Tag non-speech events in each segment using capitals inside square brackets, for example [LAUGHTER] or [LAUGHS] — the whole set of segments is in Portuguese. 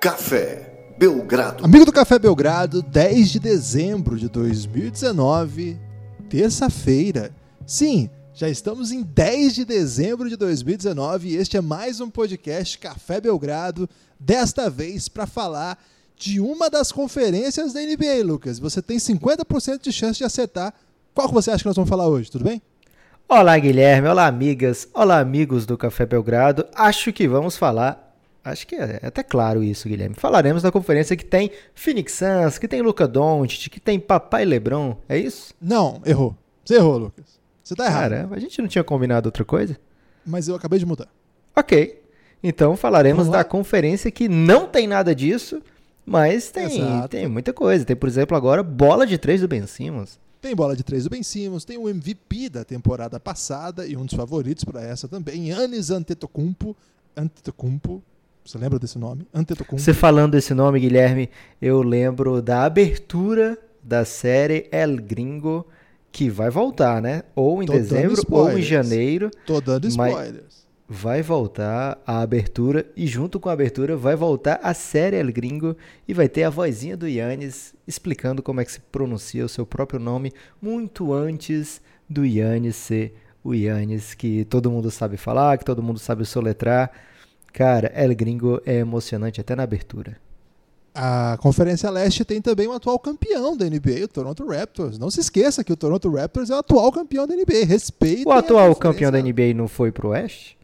Café Belgrado. Amigo do Café Belgrado, 10 de dezembro de 2019, terça-feira. Sim, já estamos em 10 de dezembro de 2019 e este é mais um podcast Café Belgrado, desta vez para falar de uma das conferências da NBA, Lucas. Você tem 50% de chance de acertar. Qual que você acha que nós vamos falar hoje? Tudo bem? Olá, Guilherme. Olá, amigas. Olá, amigos do Café Belgrado. Acho que vamos falar. Acho que é até claro isso, Guilherme. Falaremos da conferência que tem Phoenix Suns, que tem Luca Doncic, que tem Papai LeBron. É isso? Não, errou. Você errou, Lucas. Você tá errado. Caramba, a gente não tinha combinado outra coisa? Mas eu acabei de mudar. Ok. Então falaremos da conferência que não tem nada disso, mas tem, Exato. tem muita coisa. Tem, por exemplo, agora bola de três do Ben Simmons. Tem bola de três do Ben Simmons, tem o MVP da temporada passada e um dos favoritos para essa também, Yannis Antetokounmpo. Antetokounmpo, você lembra desse nome? Antetokounmpo. Você falando esse nome, Guilherme, eu lembro da abertura da série El Gringo, que vai voltar, né? Ou em Tô dezembro ou em janeiro. Tô dando spoilers. Vai voltar a abertura e junto com a abertura vai voltar a série El Gringo e vai ter a vozinha do Yannis explicando como é que se pronuncia o seu próprio nome muito antes do Yannis ser o Yannis que todo mundo sabe falar, que todo mundo sabe soletrar. Cara, El Gringo é emocionante até na abertura. A Conferência Leste tem também o atual campeão da NBA, o Toronto Raptors. Não se esqueça que o Toronto Raptors é o atual campeão da NBA. Respeite. O atual campeão da NBA não foi pro Oeste?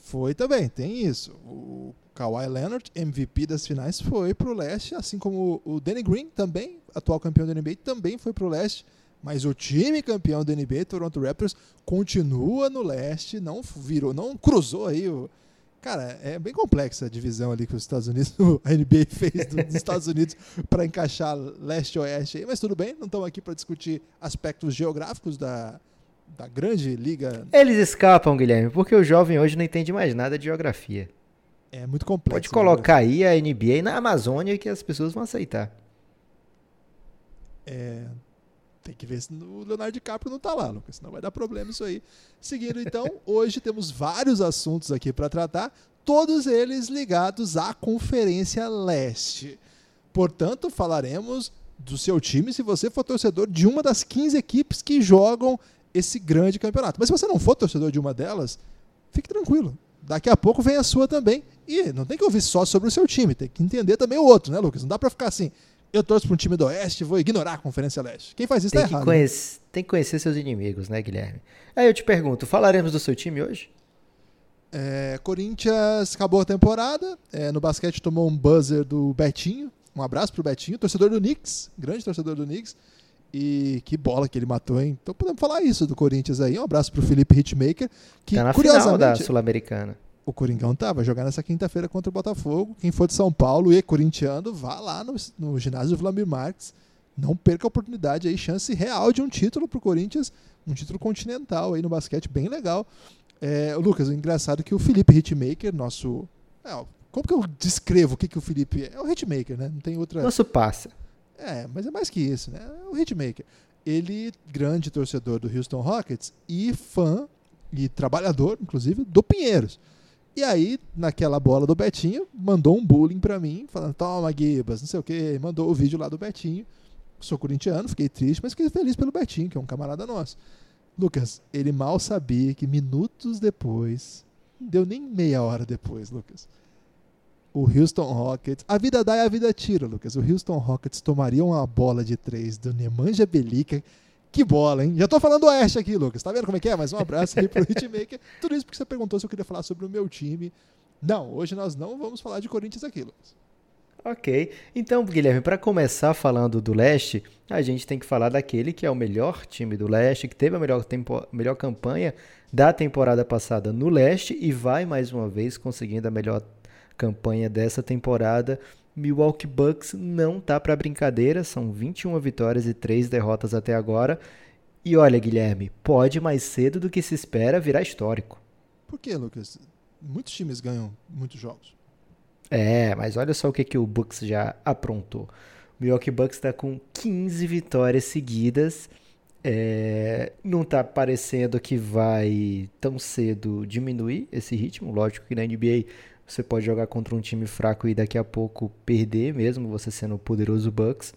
Foi também, tem isso. O Kawhi Leonard, MVP das finais, foi pro leste, assim como o Danny Green, também, atual campeão da NBA, também foi pro leste. Mas o time campeão da NBA, Toronto Raptors, continua no leste, não virou, não cruzou aí o. Cara, é bem complexa a divisão ali que os Estados Unidos, [LAUGHS] a NBA fez do- dos Estados [LAUGHS] Unidos para encaixar leste e oeste aí, mas tudo bem, não estamos aqui para discutir aspectos geográficos da, da grande liga. Eles escapam, Guilherme, porque o jovem hoje não entende mais nada de geografia. É muito complexo. Pode né? colocar aí a NBA na Amazônia que as pessoas vão aceitar. É, tem que ver se o Leonardo DiCaprio não tá lá, Lucas, senão vai dar problema isso aí. Seguindo então, [LAUGHS] hoje temos vários assuntos aqui para tratar, todos eles ligados à Conferência Leste. Portanto, falaremos do seu time se você for torcedor de uma das 15 equipes que jogam esse grande campeonato. Mas se você não for torcedor de uma delas, fique tranquilo. Daqui a pouco vem a sua também. E não tem que ouvir só sobre o seu time, tem que entender também o outro, né, Lucas? Não dá para ficar assim, eu torço para um time do Oeste vou ignorar a Conferência Leste. Quem faz isso Tem tá errado. né? conhece- tem que conhecer seus inimigos, né, Guilherme? Aí eu te pergunto, falaremos do seu time hoje? É, Corinthians acabou a temporada. é, no basquete tomou um buzzer do Betinho. Um abraço pro Betinho, torcedor do Knicks, grande torcedor do Knicks. E que bola que ele matou, hein? Então podemos falar isso do Corinthians aí. Um abraço pro Felipe Hitmaker, que tá na final da curiosamente Sul-Americana. O Coringão tá, vai jogar nessa quinta-feira contra o Botafogo. Quem for de São Paulo e é corintiano, vá lá no, no ginásio do Vladimir Marques. Não perca a oportunidade aí, chance real de um título pro Corinthians, um título continental aí no basquete, bem legal. É, Lucas, o engraçado é que o Felipe Hitmaker, nosso. é, como que eu descrevo o que, que o Felipe é? É o Hitmaker, né? Não tem outra. Nosso passa. É, mas é mais que isso, né? É o hitmaker. Ele, grande torcedor do Houston Rockets e fã e trabalhador, inclusive, do Pinheiros. E aí, naquela bola do Betinho, mandou um bullying pra mim, falando: toma, Gibas, não sei o quê. Mandou o vídeo lá do Betinho. Sou corintiano, fiquei triste, mas fiquei feliz pelo Betinho, que é um camarada nosso. Lucas, ele mal sabia que minutos depois, não deu nem meia hora depois, Lucas, o Houston Rockets. A vida dá e a vida tira, Lucas. O Houston Rockets tomaria uma bola de três do Nemanja Belica. Que bola, hein? Já tô falando do Oeste aqui, Lucas. Tá vendo como é que é? Mas um abraço aí pro Hitmaker. [LAUGHS] Tudo isso porque você perguntou se eu queria falar sobre o meu time. Não, hoje nós não vamos falar de Corinthians aqui, Lucas. Ok. Então, Guilherme, para começar falando do leste, a gente tem que falar daquele que é o melhor time do leste, que teve a melhor, tempo, melhor campanha da temporada passada no leste e vai mais uma vez conseguindo a melhor campanha dessa temporada. Milwaukee Bucks não tá para brincadeira, são 21 vitórias e 3 derrotas até agora. E olha, Guilherme, pode mais cedo do que se espera virar histórico. Por que, Lucas? Muitos times ganham muitos jogos. É, mas olha só o que, que o Bucks já aprontou. O Milwaukee Bucks está com 15 vitórias seguidas. É, não está parecendo que vai tão cedo diminuir esse ritmo. Lógico que na NBA Você pode jogar contra um time fraco e daqui a pouco perder, mesmo você sendo o poderoso Bucks.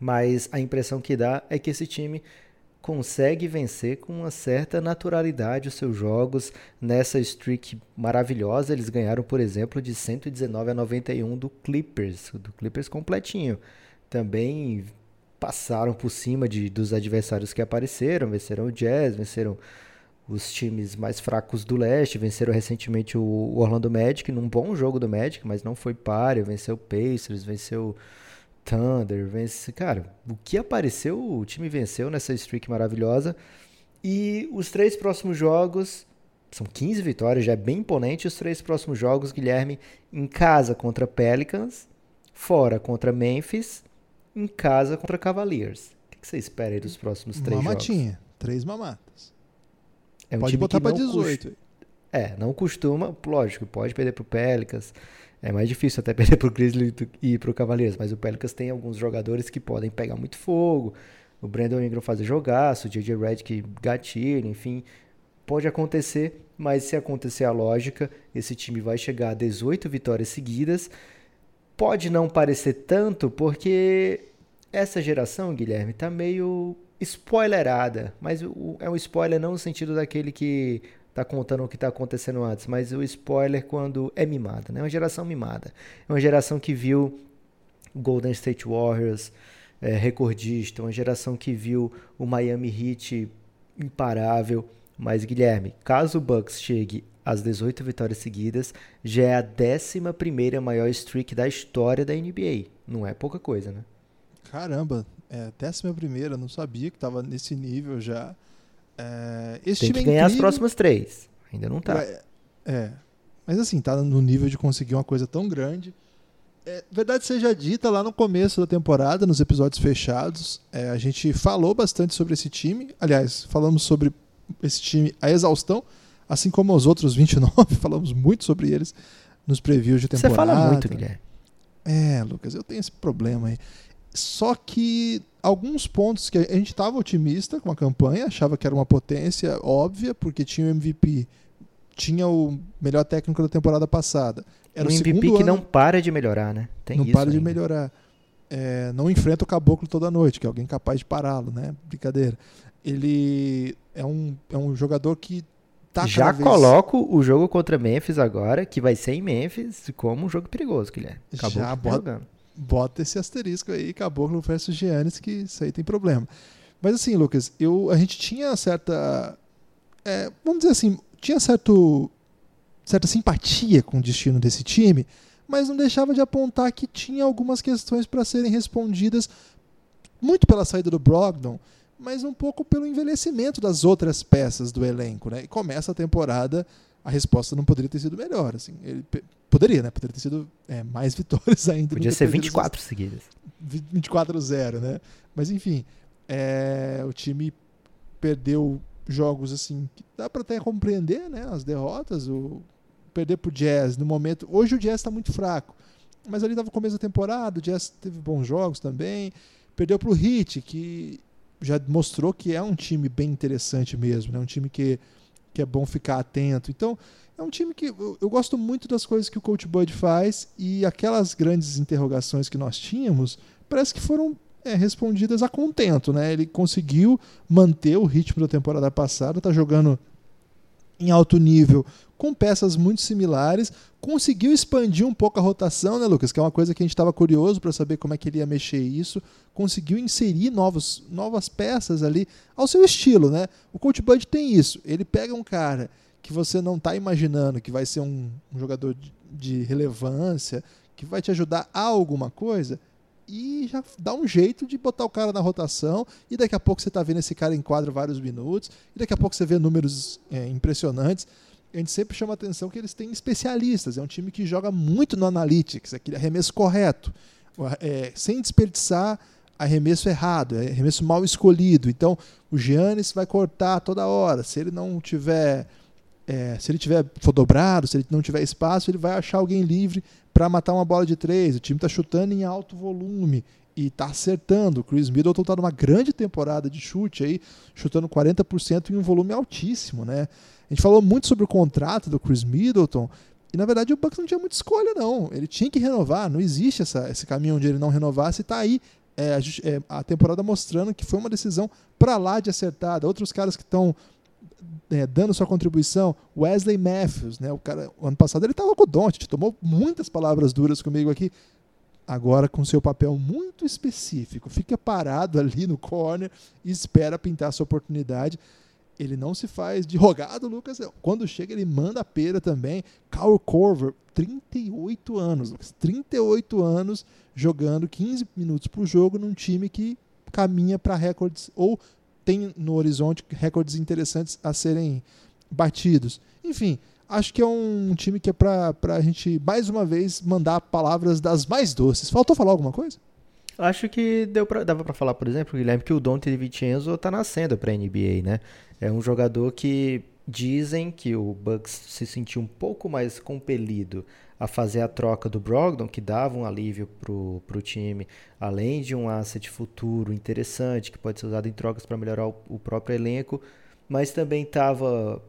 Mas a impressão que dá é que esse time consegue vencer com uma certa naturalidade os seus jogos nessa streak maravilhosa. Eles ganharam, por exemplo, de 119 a 91 do Clippers, do Clippers completinho. Também passaram por cima de, dos adversários que apareceram, venceram o Jazz, venceram os times mais fracos do leste, venceram recentemente o Orlando Magic num bom jogo do Magic, mas não foi páreo, venceu o Pacers, venceu Thunder, vence, cara, o que apareceu, o time venceu nessa streak maravilhosa. E os três próximos jogos são 15 vitórias, já é bem imponente. Os três próximos jogos, Guilherme, em casa contra Pelicans, fora contra Memphis, em casa contra Cavaliers. O que você espera aí dos próximos três Mamatinha, jogos? três mamatas. É um pode time botar não 18. cust- É, não costuma, lógico, pode perder pro Pelicans. É mais difícil até [LAUGHS] perder pro Grizzlies e pro Cavaliers, mas o Pelicans tem alguns jogadores que podem pegar muito fogo. O Brandon Ingram fazer jogaço, o JJ Redick gatilho, enfim, pode acontecer, mas se acontecer a lógica, esse time vai chegar a 18 vitórias seguidas. Pode não parecer tanto, porque essa geração, Guilherme, tá meio spoilerada, mas o- é um spoiler não no sentido daquele que tá contando o que tá acontecendo antes, mas o spoiler quando é mimada, né? É uma geração mimada. É uma geração que viu Golden State Warriors é, recordista, uma geração que viu o Miami Heat imparável. Mas, Guilherme, caso o Bucks chegue às 18 vitórias seguidas, já é a 11 maior streak da história da NBA. Não é pouca coisa, né? Caramba, é, décima primeira, não sabia que tava nesse nível já. É, Tem que é ganhar as incrível. próximas três. Ainda não tá. É, é. Mas assim, tá no nível de conseguir uma coisa tão grande. É, verdade seja dita, lá no começo da temporada, nos episódios fechados, é, a gente falou bastante sobre esse time. Aliás, falamos sobre esse time a exaustão, assim como os outros 29, [LAUGHS] falamos muito sobre eles nos previews de Você temporada. fala muito, Guilherme. É, Lucas, eu tenho esse problema aí. Só que alguns pontos que a gente estava otimista com a campanha, achava que era uma potência óbvia, porque tinha o MVP, tinha o melhor técnico da temporada passada. Era um o MVP que ano, não para de melhorar, né? Tem não para de ainda. melhorar. É, não enfrenta o caboclo toda noite, que é alguém capaz de pará-lo, né? Brincadeira. Ele é um, é um jogador que tá Já vez... coloco o jogo contra Memphis agora, que vai ser em Memphis, como um jogo perigoso, Guilherme. Acabou Já que bota- jogando. Bota esse asterisco aí, Caboclo versus Giannis, que isso aí tem problema. Mas assim, Lucas, eu, a gente tinha certa. é, vamos dizer assim, tinha certo, certa simpatia com o destino desse time, mas não deixava de apontar que tinha algumas questões para serem respondidas, muito pela saída do Brogdon, mas um pouco pelo envelhecimento das outras peças do elenco. Né? E começa a temporada, a resposta não poderia ter sido melhor. Assim. Ele poderia, né? Poderia ter sido é, mais [LAUGHS] vitórias ainda. do Podia ser perder 24 seguidas. 24-0, né? Mas enfim, é, o time perdeu jogos assim que dá para até compreender, né? As derrotas, o perder pro Jazz no momento. Hoje o Jazz está muito fraco, mas ali estava no começo da temporada, o Jazz teve bons jogos também. Perdeu pro Heat, que já mostrou que é um time bem interessante mesmo, né? Um time que, que é bom ficar atento. Então, é um time que eu, eu gosto muito das coisas que o Coach Bud faz e aquelas grandes interrogações que nós tínhamos parece que foram é, respondidas a contento, né? Ele conseguiu manter o ritmo da temporada passada, tá jogando em alto nível com peças muito similares, conseguiu expandir um pouco a rotação, né, Lucas? Que é uma coisa que a gente estava curioso para saber como é que ele ia mexer isso. Conseguiu inserir novos, novas peças ali ao seu estilo, né? O Coach Bud tem isso. Ele pega um cara que você não está imaginando que vai ser um, um jogador de, de relevância, que vai te ajudar a alguma coisa, e já dá um jeito de botar o cara na rotação e daqui a pouco você está vendo esse cara em quadro vários minutos e daqui a pouco você vê números é, impressionantes. A gente sempre chama atenção que eles têm especialistas. É um time que joga muito no analytics, aquele arremesso correto, é, sem desperdiçar arremesso errado, é arremesso mal escolhido. Então o Giannis vai cortar toda hora. Se ele não tiver é, se ele tiver for dobrado, se ele não tiver espaço, ele vai achar alguém livre para matar uma bola de três. O time está chutando em alto volume e está acertando. O Chris Middleton está numa grande temporada de chute aí, chutando 40% em um volume altíssimo, né? A gente falou muito sobre o contrato do Chris Middleton E na verdade o Bucks não tinha muita escolha, não. Ele tinha que renovar, não existe essa, esse caminho onde ele não renovasse. Está aí é, a, é, temporada mostrando que foi uma decisão para lá de acertada. Outros caras que estão é, dando sua contribuição, Wesley Matthews, né? O cara, o ano passado ele estava com o Doncic, tomou muitas palavras duras comigo aqui. Agora com seu papel muito específico, fica parado ali no corner e espera pintar sua oportunidade. Ele não se faz de rogado, Lucas. Quando chega, ele manda a pera também. Kyle Corver, 38 anos, Lucas. 38 anos jogando 15 minutos por jogo num time que caminha para recordes ou tem no horizonte recordes interessantes a serem batidos. Enfim, acho que é um time que é para a gente, mais uma vez, mandar palavras das mais doces. Faltou falar alguma coisa? Acho que deu pra, dava para falar, por exemplo, Guilherme, que o Dante Vincenzo está nascendo para a NBA, né? É um jogador que dizem que o Bucks se sentiu um pouco mais compelido a fazer a troca do Brogdon, que dava um alívio para o time, além de um asset futuro interessante, que pode ser usado em trocas para melhorar o, o, próprio elenco, mas também estava,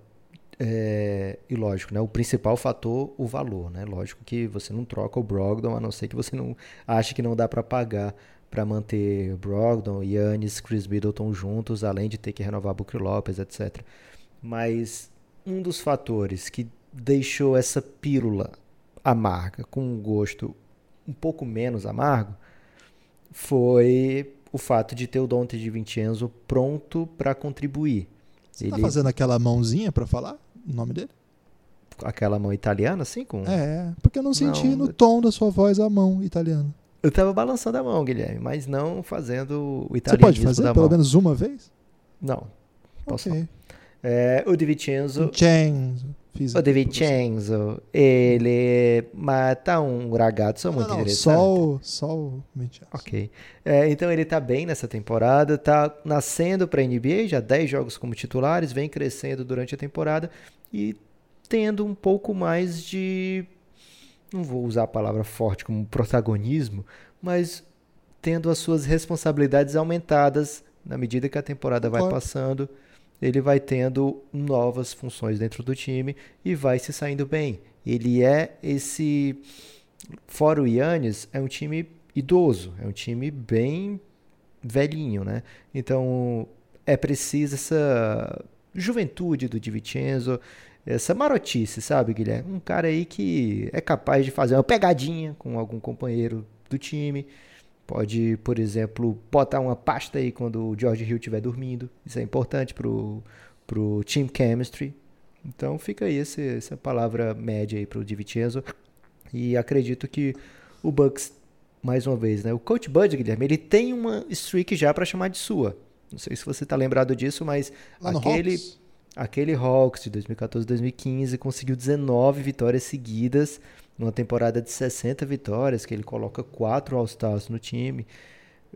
é, e lógico, né, o principal fator, o valor. Né? Lógico que você não troca o Brogdon, a não ser que você não ache que não dá para pagar para manter Brogdon, Yannis, Chris Middleton juntos, além de ter que renovar Booker Lopes, etc. Mas um dos fatores que deixou essa pílula amarga com um gosto um pouco menos amargo foi o fato de ter o Dante de Vincenzo pronto para contribuir. Você tá Ele... tá fazendo aquela mãozinha para falar o nome dele? Aquela mão italiana, assim? Com... É, porque eu não senti não, no tom da sua voz a mão italiana. Eu tava balançando a mão, Guilherme, mas não fazendo o italiano. Você pode fazer pelo menos uma vez? Não. Posso okay. É, o Di Vincenzo. Vincenzo. Fiz o De Vincenzo, ele mata um ragazzo muito não, interessante. Só o, só o Vincenzo. Ok. É, então ele tá bem nessa temporada, tá nascendo para a NBA, já 10 jogos como titulares, vem crescendo durante a temporada e tendo um pouco mais de. Não vou usar a palavra forte como protagonismo, mas tendo as suas responsabilidades aumentadas na medida que a temporada vai passando ele vai tendo novas funções dentro do time e vai se saindo bem. Ele é esse. Fora o Yannis, é um time idoso, é um time bem velhinho, né? Então é preciso essa juventude do Di Vincenzo, essa marotice, sabe, Guilherme? Um cara aí que é capaz de fazer uma pegadinha com algum companheiro do time, Pode, por exemplo, botar uma pasta aí quando o George Hill estiver dormindo. Isso é importante pro, pro team chemistry. Então fica aí esse, essa palavra média aí pro DiVincenzo. E acredito que o Bucks, mais uma vez, né? O Coach Bud, Guilherme, ele tem uma streak já para chamar de sua. Não sei se você está lembrado disso, mas Lá aquele... Aquele Hawks de 2014-2015 conseguiu 19 vitórias seguidas numa temporada de 60 vitórias, que ele coloca quatro All-Stars no time,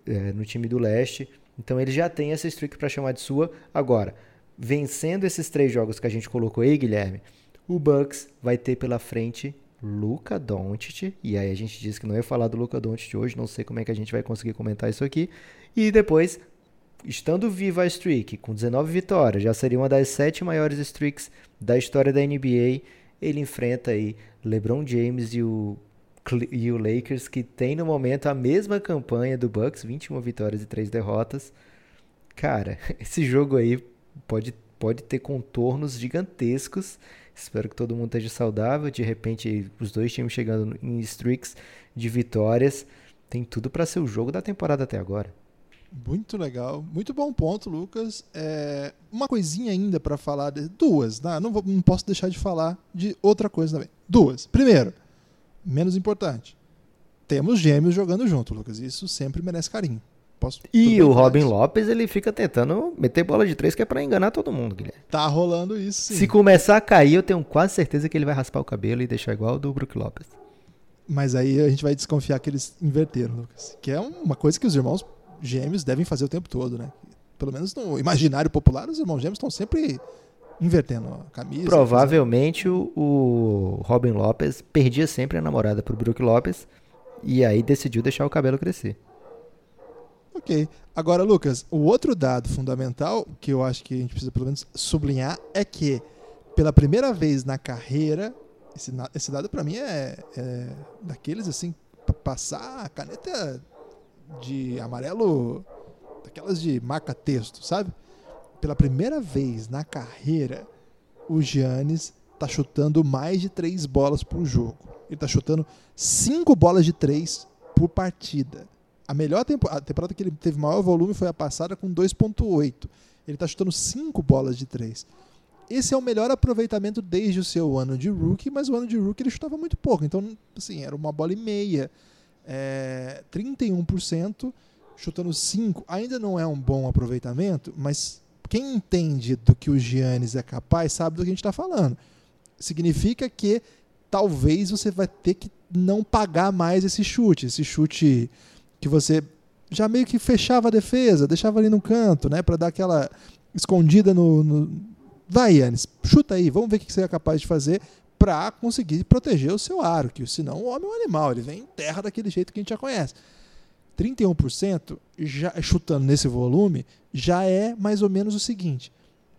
é, no time do leste. Então ele já tem essa streak para chamar de sua. Agora, vencendo esses três jogos que a gente colocou aí, Guilherme, o Bucks vai ter pela frente Luca Doncic, e aí a gente disse que não ia falar do Luca Doncic hoje, não sei como é que a gente vai conseguir comentar isso aqui. E depois, estando viva a streak, com 19 vitórias, já seria uma das sete maiores streaks da história da NBA ele enfrenta aí LeBron James e o, e o Lakers, que tem no momento a mesma campanha do Bucks, 21 vitórias e 3 derrotas. Cara, [LAUGHS] esse jogo aí pode, pode ter contornos gigantescos. Espero que todo mundo esteja saudável. De repente, os dois times chegando em streaks de vitórias. Tem tudo para ser o jogo da temporada até agora. Muito legal, muito bom ponto, Lucas. É, uma coisinha ainda para falar, de, duas, né? não, vou, não posso deixar de falar de outra coisa também. Duas. Primeiro, menos importante, temos gêmeos jogando junto, Lucas. Isso sempre merece carinho. Posso, e o Robin Lopes, ele fica tentando meter bola de três, que é pra enganar todo mundo, Guilherme. Tá rolando isso, sim. Se começar a cair, eu tenho quase certeza que ele vai raspar o cabelo e deixar igual o do Brook Lopes. Mas aí a gente vai desconfiar que eles inverteram, Lucas. Que é uma coisa que os irmãos gêmeos devem fazer o tempo todo, né? Pelo menos no imaginário popular, os irmãos gêmeos estão sempre invertendo a camisa. Provavelmente o, o, Robin Lopes perdia sempre a namorada pro Brook Lopes e aí decidiu deixar o cabelo crescer. Ok. Agora, Lucas, o outro dado fundamental que eu acho que a gente precisa pelo menos sublinhar é que pela primeira vez na carreira Esse, esse dado para mim é, é, daqueles assim, passar a caneta de amarelo, daquelas de marca texto, sabe? Pela primeira vez na carreira, o Giannis tá chutando mais de três bolas por jogo. Ele tá chutando cinco bolas de três por partida. A melhor temporada, a temporada que ele teve maior volume foi a passada com 2.8. Ele está chutando 5 bolas de 3. Esse é o melhor aproveitamento desde o seu ano de rookie, mas o ano de rookie ele chutava muito pouco. Então, assim, era uma bola e meia. É, 31%, chutando 5. Ainda não é um bom aproveitamento, mas quem entende do que o Giannis é capaz sabe do que a gente está falando. Significa que talvez você vai ter que não pagar mais esse chute. Esse chute que você já meio que fechava a defesa, deixava ali no canto, né, para dar aquela escondida no, no... vai, Yannis, chuta aí, vamos ver o que você é capaz de fazer para conseguir proteger o seu aro, que senão o homem é um animal, ele vem em terra daquele jeito que a gente já conhece. 31% já chutando nesse volume já é mais ou menos o seguinte: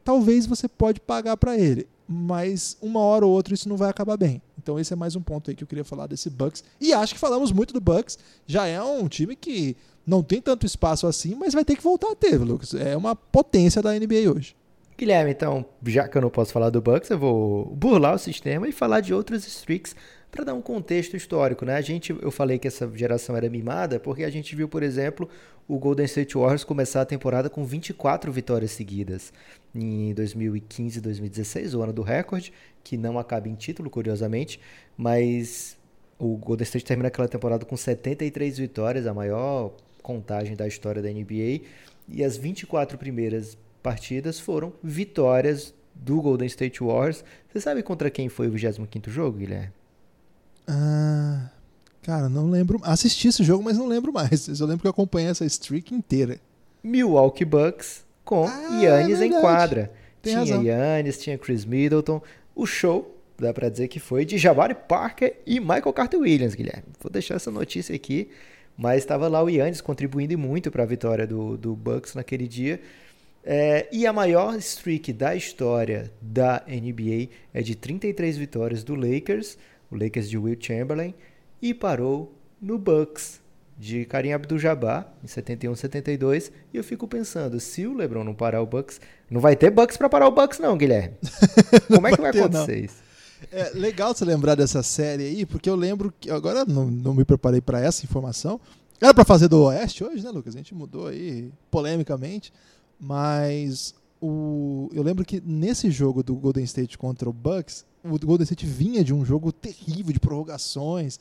talvez você pode pagar para ele, mas uma hora ou outra isso não vai acabar bem. Então esse é mais um ponto aí que eu queria falar desse Bucks. E acho que falamos muito do Bucks. Já é um time que não tem tanto espaço assim, mas vai ter que voltar a ter, Lucas. É uma potência da NBA hoje. Guilherme, então, já que eu não posso falar do Bucks, eu vou burlar o sistema e falar de outros streaks para dar um contexto histórico, né? A gente, eu falei que essa geração era mimada porque a gente viu, por exemplo, o Golden State Warriors começar a temporada com 24 vitórias seguidas em 2015 2016, o ano do recorde, que não acaba em título, curiosamente, mas o Golden State termina aquela temporada com 73 vitórias, a maior contagem da história da NBA, e as 24 primeiras partidas foram vitórias do Golden State Warriors. Você sabe contra quem foi o 25º jogo, Guilherme? Ah, cara, não lembro. Assisti esse jogo, mas não lembro mais. Eu lembro que eu acompanhei essa streak inteira. Milwaukee Bucks com ah, Yannis é em quadra. Tem tinha razão. Yannis, tinha Chris Middleton. O show, dá pra dizer que foi de Jabari Parker e Michael Carter Williams, Guilherme. Vou deixar essa notícia aqui. Mas estava lá o Yannis contribuindo muito para a vitória do, do Bucks naquele dia. É, e a maior streak da história da NBA é de 33 vitórias do Lakers, o Lakers de Will Chamberlain, e parou no Bucks de Karim Abdul-Jabbar em 71, 72. E eu fico pensando, se o LeBron não parar o Bucks, não vai ter Bucks para parar o Bucks não, Guilherme. [LAUGHS] Como é que vai, ter, acontecer não. isso? É legal você lembrar dessa série aí, porque eu lembro que agora não, não me preparei para essa informação. Era para fazer do Oeste hoje, né, Lucas? A gente mudou aí polemicamente, mas o, eu lembro que nesse jogo do Golden State contra o Bucks, o Golden State vinha de um jogo terrível de prorrogações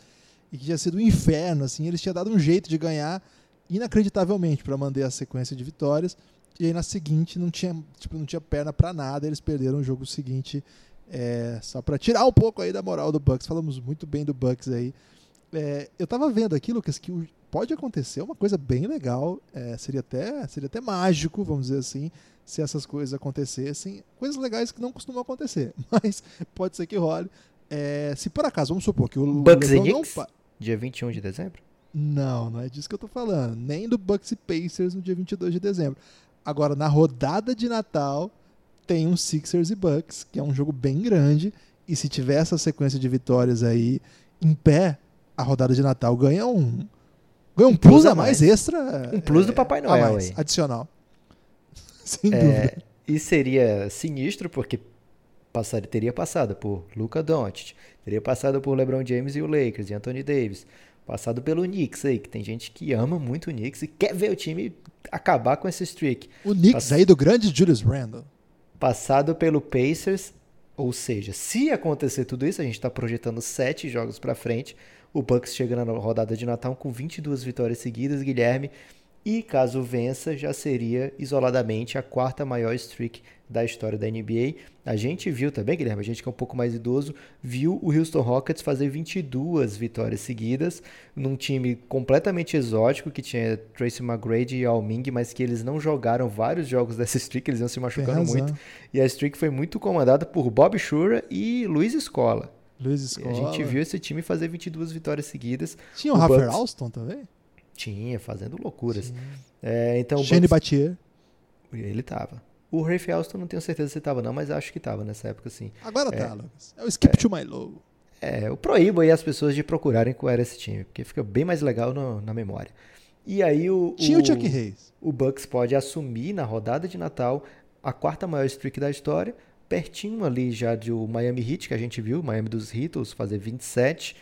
e que tinha sido um inferno, assim, eles tinham dado um jeito de ganhar inacreditavelmente para manter a sequência de vitórias. E aí na seguinte não tinha, tipo, não tinha perna para nada, eles perderam o jogo seguinte é, só para tirar um pouco aí da moral do Bucks. Falamos muito bem do Bucks aí. É, eu tava vendo aqui, Lucas, que pode acontecer uma coisa bem legal. É, seria, até, seria até mágico, vamos dizer assim, se essas coisas acontecessem. Coisas legais que não costumam acontecer, [LAUGHS] mas pode ser que role. É, se por acaso, vamos supor que o Bucks LeBron e não? Dia 21 de dezembro? Não, não é disso que eu tô falando. Nem do Bucks e Pacers no dia 22 de dezembro. Agora, na rodada de Natal, tem um Sixers e Bucks, que é um jogo bem grande. E se tiver essa sequência de vitórias aí em pé, a rodada de Natal ganha um. Ganha um, Um plus, plus a mais, extra. Um plus do Papai Noel mais. Adicional. [LAUGHS] Sem É, dúvida. e seria sinistro porque passar, teria passado por Luca Doncic, teria passado por LeBron James e o Lakers e Anthony Davis, passado pelo Knicks aí, que tem gente que ama muito o Knicks e quer ver o time acabar com esse streak. O Knicks Passa- aí do grande Julius Randle. Passado pelo Pacers, ou seja, se acontecer tudo isso, a gente está projetando sete jogos para frente. O Bucks chega na rodada de Natal com 22 vitórias seguidas, Guilherme. E caso vença, já seria isoladamente a quarta maior streak da história da NBA. A gente viu também, Guilherme, a gente que é um pouco mais idoso, viu o Houston Rockets fazer 22 vitórias seguidas num time completamente exótico que tinha Tracy McGrady e Yao Ming, mas que eles não jogaram vários jogos dessa streak, eles iam se machucando muito. E a streak foi muito comandada por Bob Shura e Luiz Escola. Luiz Escola. A gente viu esse time fazer 22 vitórias seguidas. Tinha o, o Rafael Bucks. Alston também? Tinha, fazendo loucuras. É, então, o Shane Bucks- Batier. ele tava. O Rafe Alston não tenho certeza se tava não, mas acho que tava nessa época sim. Agora É. tá, Lucas. É o Skip to My Low. é, eu proíbo aí as pessoas de procurarem qual era esse time, porque fica bem mais legal no, na memória. E aí o, Tinha o Chuck Hayes. o Bucks pode assumir na rodada de Natal a quarta maior streak da história, pertinho ali já do Miami Heat, que a gente viu, Miami dos Heatles fazer 27.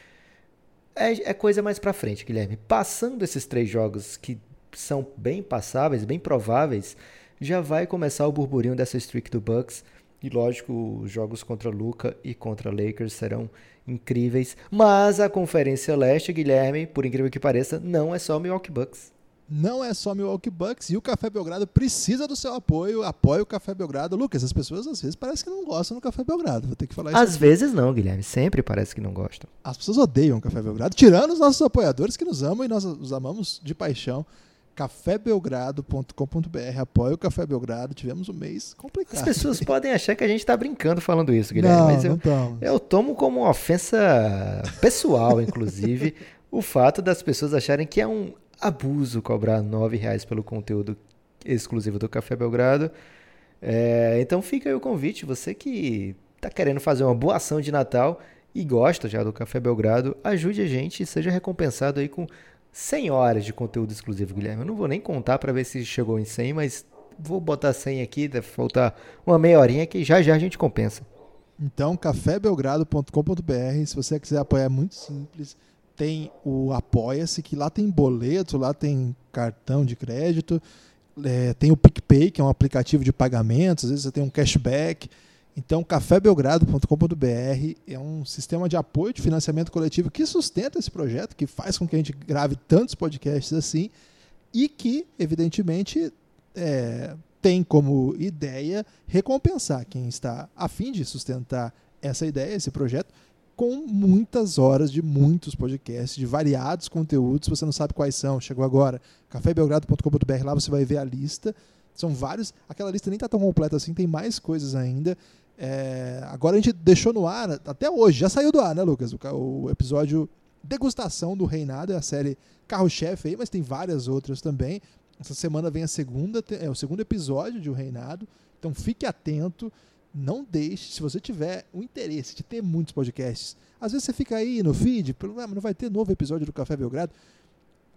É, é coisa mais pra frente, Guilherme. Passando esses três jogos que são bem passáveis, bem prováveis, já vai começar o burburinho dessa streak do Bucks. E lógico, os jogos contra Luca e contra Lakers serão incríveis. Mas a Conferência Leste, Guilherme, por incrível que pareça, não é só Milwaukee Bucks. Não é só Milwaukee Bucks e o Café Belgrado precisa do seu apoio. Apoie o Café Belgrado. Lucas, as pessoas às vezes parecem que não gostam do Café Belgrado. Vou ter que falar isso. Às aqui. vezes não, Guilherme. Sempre parece que não gostam. As pessoas odeiam o Café Belgrado, tirando os nossos apoiadores que nos amam e nós os amamos de paixão cafébelgrado.com.br. Apoie o Café Belgrado. Tivemos um mês complicado. As pessoas [LAUGHS] podem achar que a gente está brincando falando isso, Guilherme. Não, mas eu, não eu tomo como uma ofensa pessoal, inclusive, [LAUGHS] o fato das pessoas acharem que é um abuso cobrar R$ reais pelo conteúdo exclusivo do Café Belgrado. É, então fica aí o convite, você que está querendo fazer uma boa ação de Natal e gosta já do Café Belgrado, ajude a gente e seja recompensado aí com 100 horas de conteúdo exclusivo, Guilherme. Eu não vou nem contar para ver se chegou em 100, mas vou botar 100 aqui, deve faltar uma meia horinha que já já a gente compensa. Então, cafébelgrado.com.br, se você quiser apoiar, é muito simples. Tem o Apoia-se, que lá tem boleto, lá tem cartão de crédito, é, tem o PicPay, que é um aplicativo de pagamentos, às vezes você tem um cashback. Então, cafébelgrado.com.br é um sistema de apoio de financiamento coletivo que sustenta esse projeto, que faz com que a gente grave tantos podcasts assim e que, evidentemente, é, tem como ideia recompensar quem está a fim de sustentar essa ideia, esse projeto, com muitas horas de muitos podcasts, de variados conteúdos. Se você não sabe quais são, chegou agora, cafébelgrado.com.br, lá você vai ver a lista. São vários. Aquela lista nem está tão completa assim, tem mais coisas ainda. É, agora a gente deixou no ar, até hoje, já saiu do ar, né, Lucas? O, o episódio Degustação do Reinado, é a série carro-chefe aí, mas tem várias outras também. Essa semana vem a segunda, é o segundo episódio de O Reinado. Então fique atento, não deixe, se você tiver o interesse de ter muitos podcasts, às vezes você fica aí no feed, ah, não vai ter novo episódio do Café Belgrado.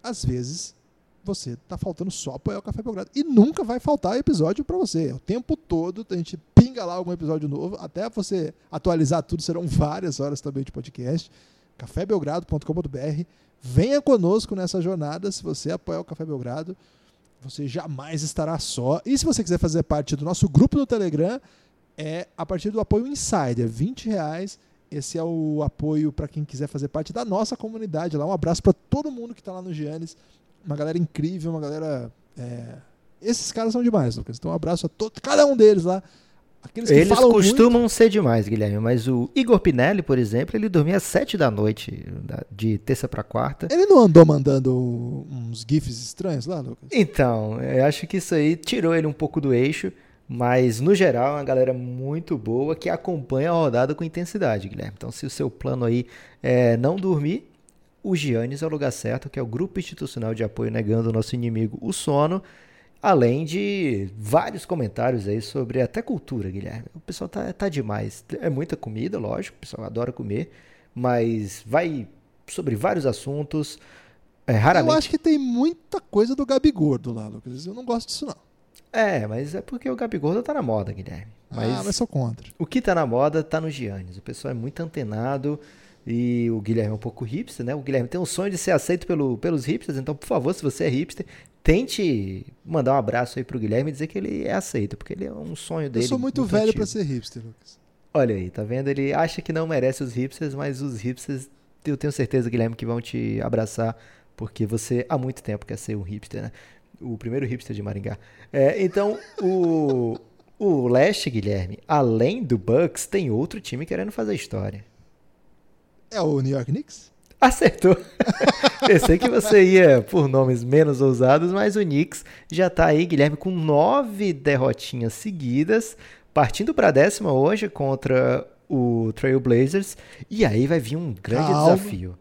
Às vezes você tá faltando só apoiar o Café Belgrado. E nunca vai faltar episódio para você. O tempo todo a gente pinga lá algum episódio novo. Até você atualizar tudo, serão várias horas também de podcast. cafébelgrado.com.br. Venha conosco nessa jornada. Se você apoiar o Café Belgrado, você jamais estará só. E se você quiser fazer parte do nosso grupo no Telegram, é a partir do apoio Insider, 20 reais. Esse é o apoio para quem quiser fazer parte da nossa comunidade lá. Um abraço para todo mundo que está lá no Giannis uma galera incrível, uma galera. É... Esses caras são demais, Lucas. Então, um abraço a todo, cada um deles lá. Eles costumam muito... ser demais, Guilherme, mas o Igor Pinelli, por exemplo, ele dormia às sete da noite, de terça para quarta. Ele não andou mandando uns GIFs estranhos lá, Lucas? Então, eu acho que isso aí tirou ele um pouco do eixo, mas no geral é uma galera muito boa que acompanha a rodada com intensidade, Guilherme. Então, se o seu plano aí é não dormir, o Giannis é o lugar certo, que é o grupo institucional de apoio negando o nosso inimigo o sono, além de vários comentários aí sobre até cultura, Guilherme. O pessoal tá, tá demais. É muita comida, lógico, o pessoal adora comer, mas vai sobre vários assuntos. É, raramente... Eu acho que tem muita coisa do Gabi Gordo lá, Lucas. Eu não gosto disso, não. É, mas é porque o Gabi Gordo tá na moda, Guilherme. Mas ah, mas sou contra. O que tá na moda tá no Giannis. O pessoal é muito antenado. E o Guilherme é um pouco hipster, né? O Guilherme tem um sonho de ser aceito pelo, pelos hipsters, então, por favor, se você é hipster, tente mandar um abraço aí pro Guilherme e dizer que ele é aceito, porque ele é um sonho dele. Eu sou muito, muito velho para ser hipster, Lucas. Olha aí, tá vendo? Ele acha que não merece os hipsters, mas os hipsters, eu tenho certeza, Guilherme, que vão te abraçar, porque você há muito tempo quer ser um hipster, né? O primeiro hipster de Maringá. É, então, o, o Leste, Guilherme, além do Bucks, tem outro time querendo fazer história. É o New York Knicks? Acertou. [LAUGHS] Pensei que você ia por nomes menos ousados, mas o Knicks já tá aí, Guilherme, com nove derrotinhas seguidas, partindo para a décima hoje contra o Trail Blazers. E aí vai vir um grande Calma. desafio.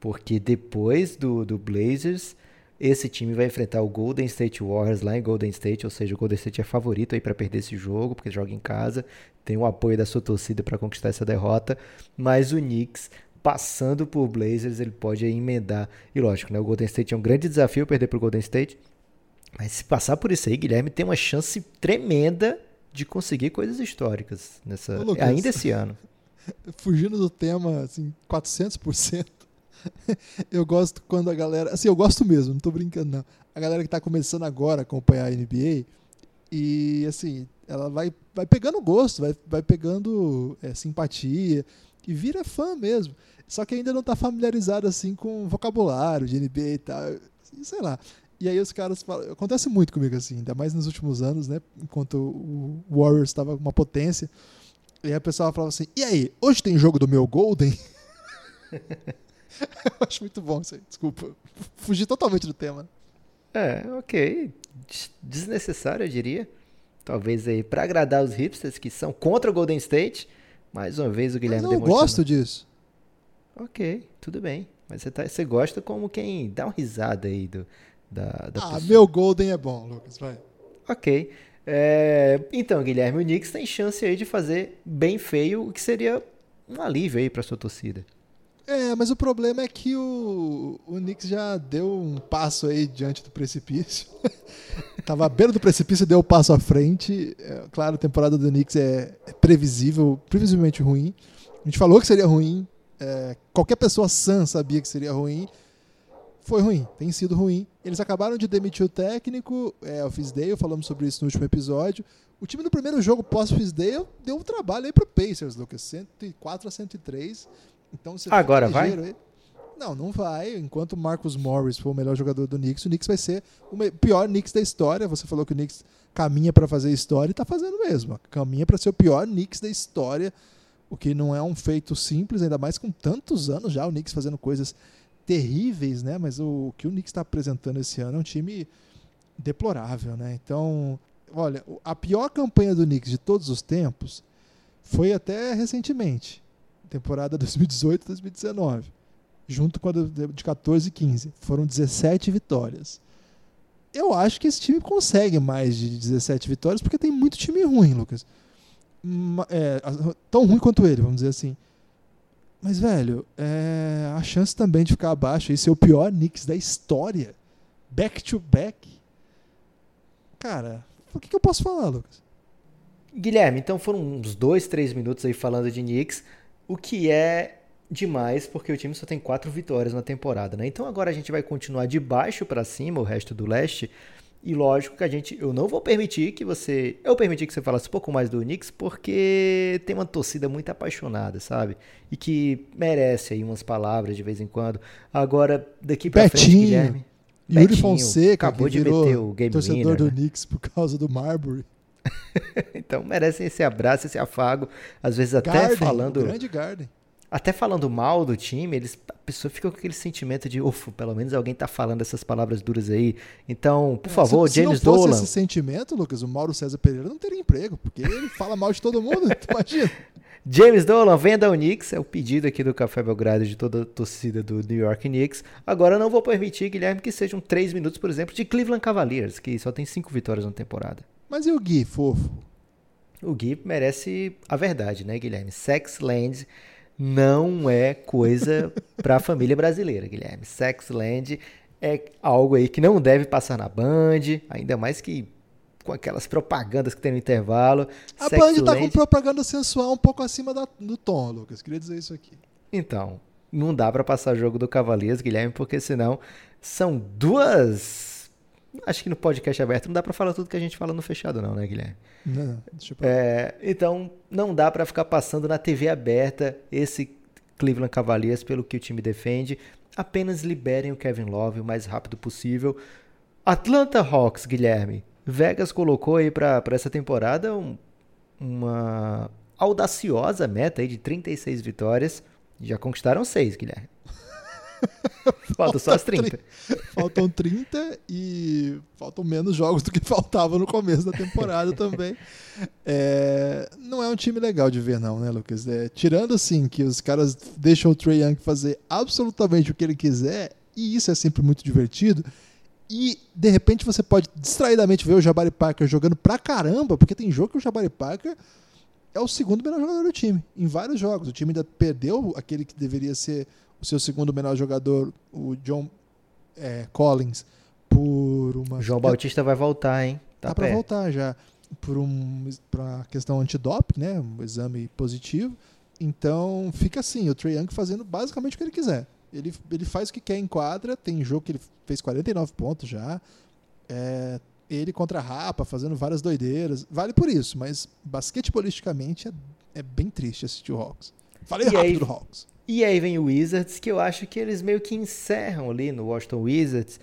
Porque depois do, do Blazers Esse time vai enfrentar o Golden State Warriors lá em Golden State, ou seja, o Golden State é favorito aí para perder esse jogo, porque joga em casa, tem o apoio da sua torcida para conquistar essa derrota, mas o Knicks passando por Blazers, ele pode emendar. E lógico, né, o Golden State é um grande desafio perder para o Golden State, mas se passar por isso aí, Guilherme tem uma chance tremenda de conseguir coisas históricas nessa Ô, Lucas, ainda esse ano. [LAUGHS] Fugindo do tema assim, 400%. [LAUGHS] eu gosto quando a galera. Assim, eu gosto mesmo, não tô brincando, não. A galera que tá começando agora a acompanhar a NBA e, assim, ela vai, vai pegando gosto, vai, vai pegando é, simpatia e vira fã mesmo. Só que ainda não tá familiarizado, assim, com vocabulário de NBA e tal. Sei lá. E aí os caras falam. Acontece muito comigo, assim, ainda mais nos últimos anos, né? Enquanto o Warriors estava uma potência. E aí a pessoa falava assim: e aí, hoje tem jogo do meu Golden? [LAUGHS] [LAUGHS] eu acho muito bom isso aí. Desculpa. Fugi totalmente do tema. É, ok. Desnecessário, eu diria. Talvez aí para agradar os hipsters que são contra o Golden State. Mais uma vez o Guilherme Mas eu gosto disso. Ok, tudo bem. Mas você, tá, você gosta como quem dá uma risada aí do, da, da Ah, pessoa. meu Golden é bom, Lucas, vai. Ok. É, então, Guilherme, o Knicks tem chance aí de fazer bem feio, o que seria um alívio aí para sua torcida. É, mas o problema é que o, o Knicks já deu um passo aí diante do precipício. [LAUGHS] Tava à beira do precipício deu um passo à frente. É, claro, a temporada do Knicks é, é, previsível, previsivelmente ruim. A gente falou que seria ruim. É, qualquer pessoa sã sabia que seria ruim. Foi ruim, tem sido ruim. Eles acabaram de demitir o técnico, é, o Fisdale, falamos sobre isso no último episódio. O time no primeiro jogo pós-Fisdale deu um trabalho aí pro Pacers, Lucas. 104 a 103 então, você Agora vai? Aí. Não, não vai. Enquanto o Marcus Morris for o melhor jogador do Knicks, o Knicks vai ser o pior Knicks da história. Você falou que o Knicks caminha para fazer história e está fazendo mesmo. Caminha para ser o pior Knicks da história, o que não é um feito simples, ainda mais com tantos anos já o Knicks fazendo coisas terríveis, né? Mas o, o que o Knicks está apresentando esse ano é um time deplorável, né? Então, olha, a pior campanha do Knicks de todos os tempos foi até recentemente temporada [LAUGHS] 2018-2019, junto com a de 14 e 15. Foram 17 vitórias. Eu acho que esse time consegue mais de 17 vitórias porque tem muito time ruim, Lucas. É, tão ruim quanto ele, vamos dizer assim. Mas, velho, é, a chance também de ficar abaixo e ser o pior Knicks da história, back to back. Cara, o que, que eu posso falar, Lucas? Guilherme, então foram uns dois, três minutos aí falando de Knicks. O que é demais, porque o time só tem quatro vitórias na temporada, né? Então agora a gente vai continuar de baixo para cima, o resto do leste. E lógico que a gente, eu não vou permitir que você, eu permiti que você falasse um pouco mais do Knicks, porque tem uma torcida muito apaixonada, sabe? E que merece aí umas palavras de vez em quando. Agora daqui para frente, Guilherme. Yuri Betinho, Fonseca acabou de meter o game torcedor winner, do né? Knicks por causa do Marbury. [LAUGHS] então merecem esse abraço, esse afago, às vezes até Garden, falando. grande Garden. Até falando mal do time, eles, a pessoa fica com aquele sentimento de, ufa, pelo menos alguém tá falando essas palavras duras aí. Então, por é, favor, se, James Dolan. Se não fosse esse sentimento, Lucas, o Mauro César Pereira não teria emprego, porque ele fala mal de todo mundo, [LAUGHS] imagina. James Dolan, venda ao Knicks, é o pedido aqui do Café Belgrado de toda a torcida do New York Knicks. Agora não vou permitir, Guilherme, que sejam três minutos, por exemplo, de Cleveland Cavaliers, que só tem cinco vitórias na temporada. Mas e o Gui, fofo? O Gui merece a verdade, né, Guilherme? Sexland não é coisa [LAUGHS] para a família brasileira, Guilherme. Sexland é algo aí que não deve passar na Band, ainda mais que com aquelas propagandas que tem no intervalo. A Band tá com propaganda sensual um pouco acima da, do tom, Lucas. Queria dizer isso aqui. Então, não dá para passar jogo do Cavaliers, Guilherme, porque senão são duas Acho que no podcast aberto não dá para falar tudo que a gente fala no fechado, não, né, Guilherme? Não, deixa eu é, Então, não dá para ficar passando na TV aberta esse Cleveland Cavaliers pelo que o time defende. Apenas liberem o Kevin Love o mais rápido possível. Atlanta Hawks, Guilherme. Vegas colocou aí para essa temporada um, uma audaciosa meta aí de 36 vitórias. Já conquistaram 6, Guilherme. [LAUGHS] Faltam só as 30. Faltam 30 e faltam menos jogos do que faltava no começo da temporada [LAUGHS] também. É, não é um time legal de ver, não, né, Lucas? É, tirando assim que os caras deixam o Trey Young fazer absolutamente o que ele quiser, e isso é sempre muito divertido. E, de repente, você pode distraidamente ver o Jabari Parker jogando pra caramba, porque tem jogo que o Jabari Parker é o segundo melhor jogador do time, em vários jogos. O time ainda perdeu aquele que deveria ser o seu segundo melhor jogador, o John é, Collins, por uma. João Bautista vai voltar, hein? Tá, tá para voltar já. Por um, pra questão antidoping, né? Um exame positivo. Então fica assim, o Trey Young fazendo basicamente o que ele quiser. Ele, ele faz o que quer em quadra, tem jogo que ele fez 49 pontos já. É, ele contra a Rapa, fazendo várias doideiras. Vale por isso, mas basquetebolisticamente é, é bem triste assistir o Hawks. Falei e rápido aí, do Hawks. E aí vem o Wizards, que eu acho que eles meio que encerram ali no Washington Wizards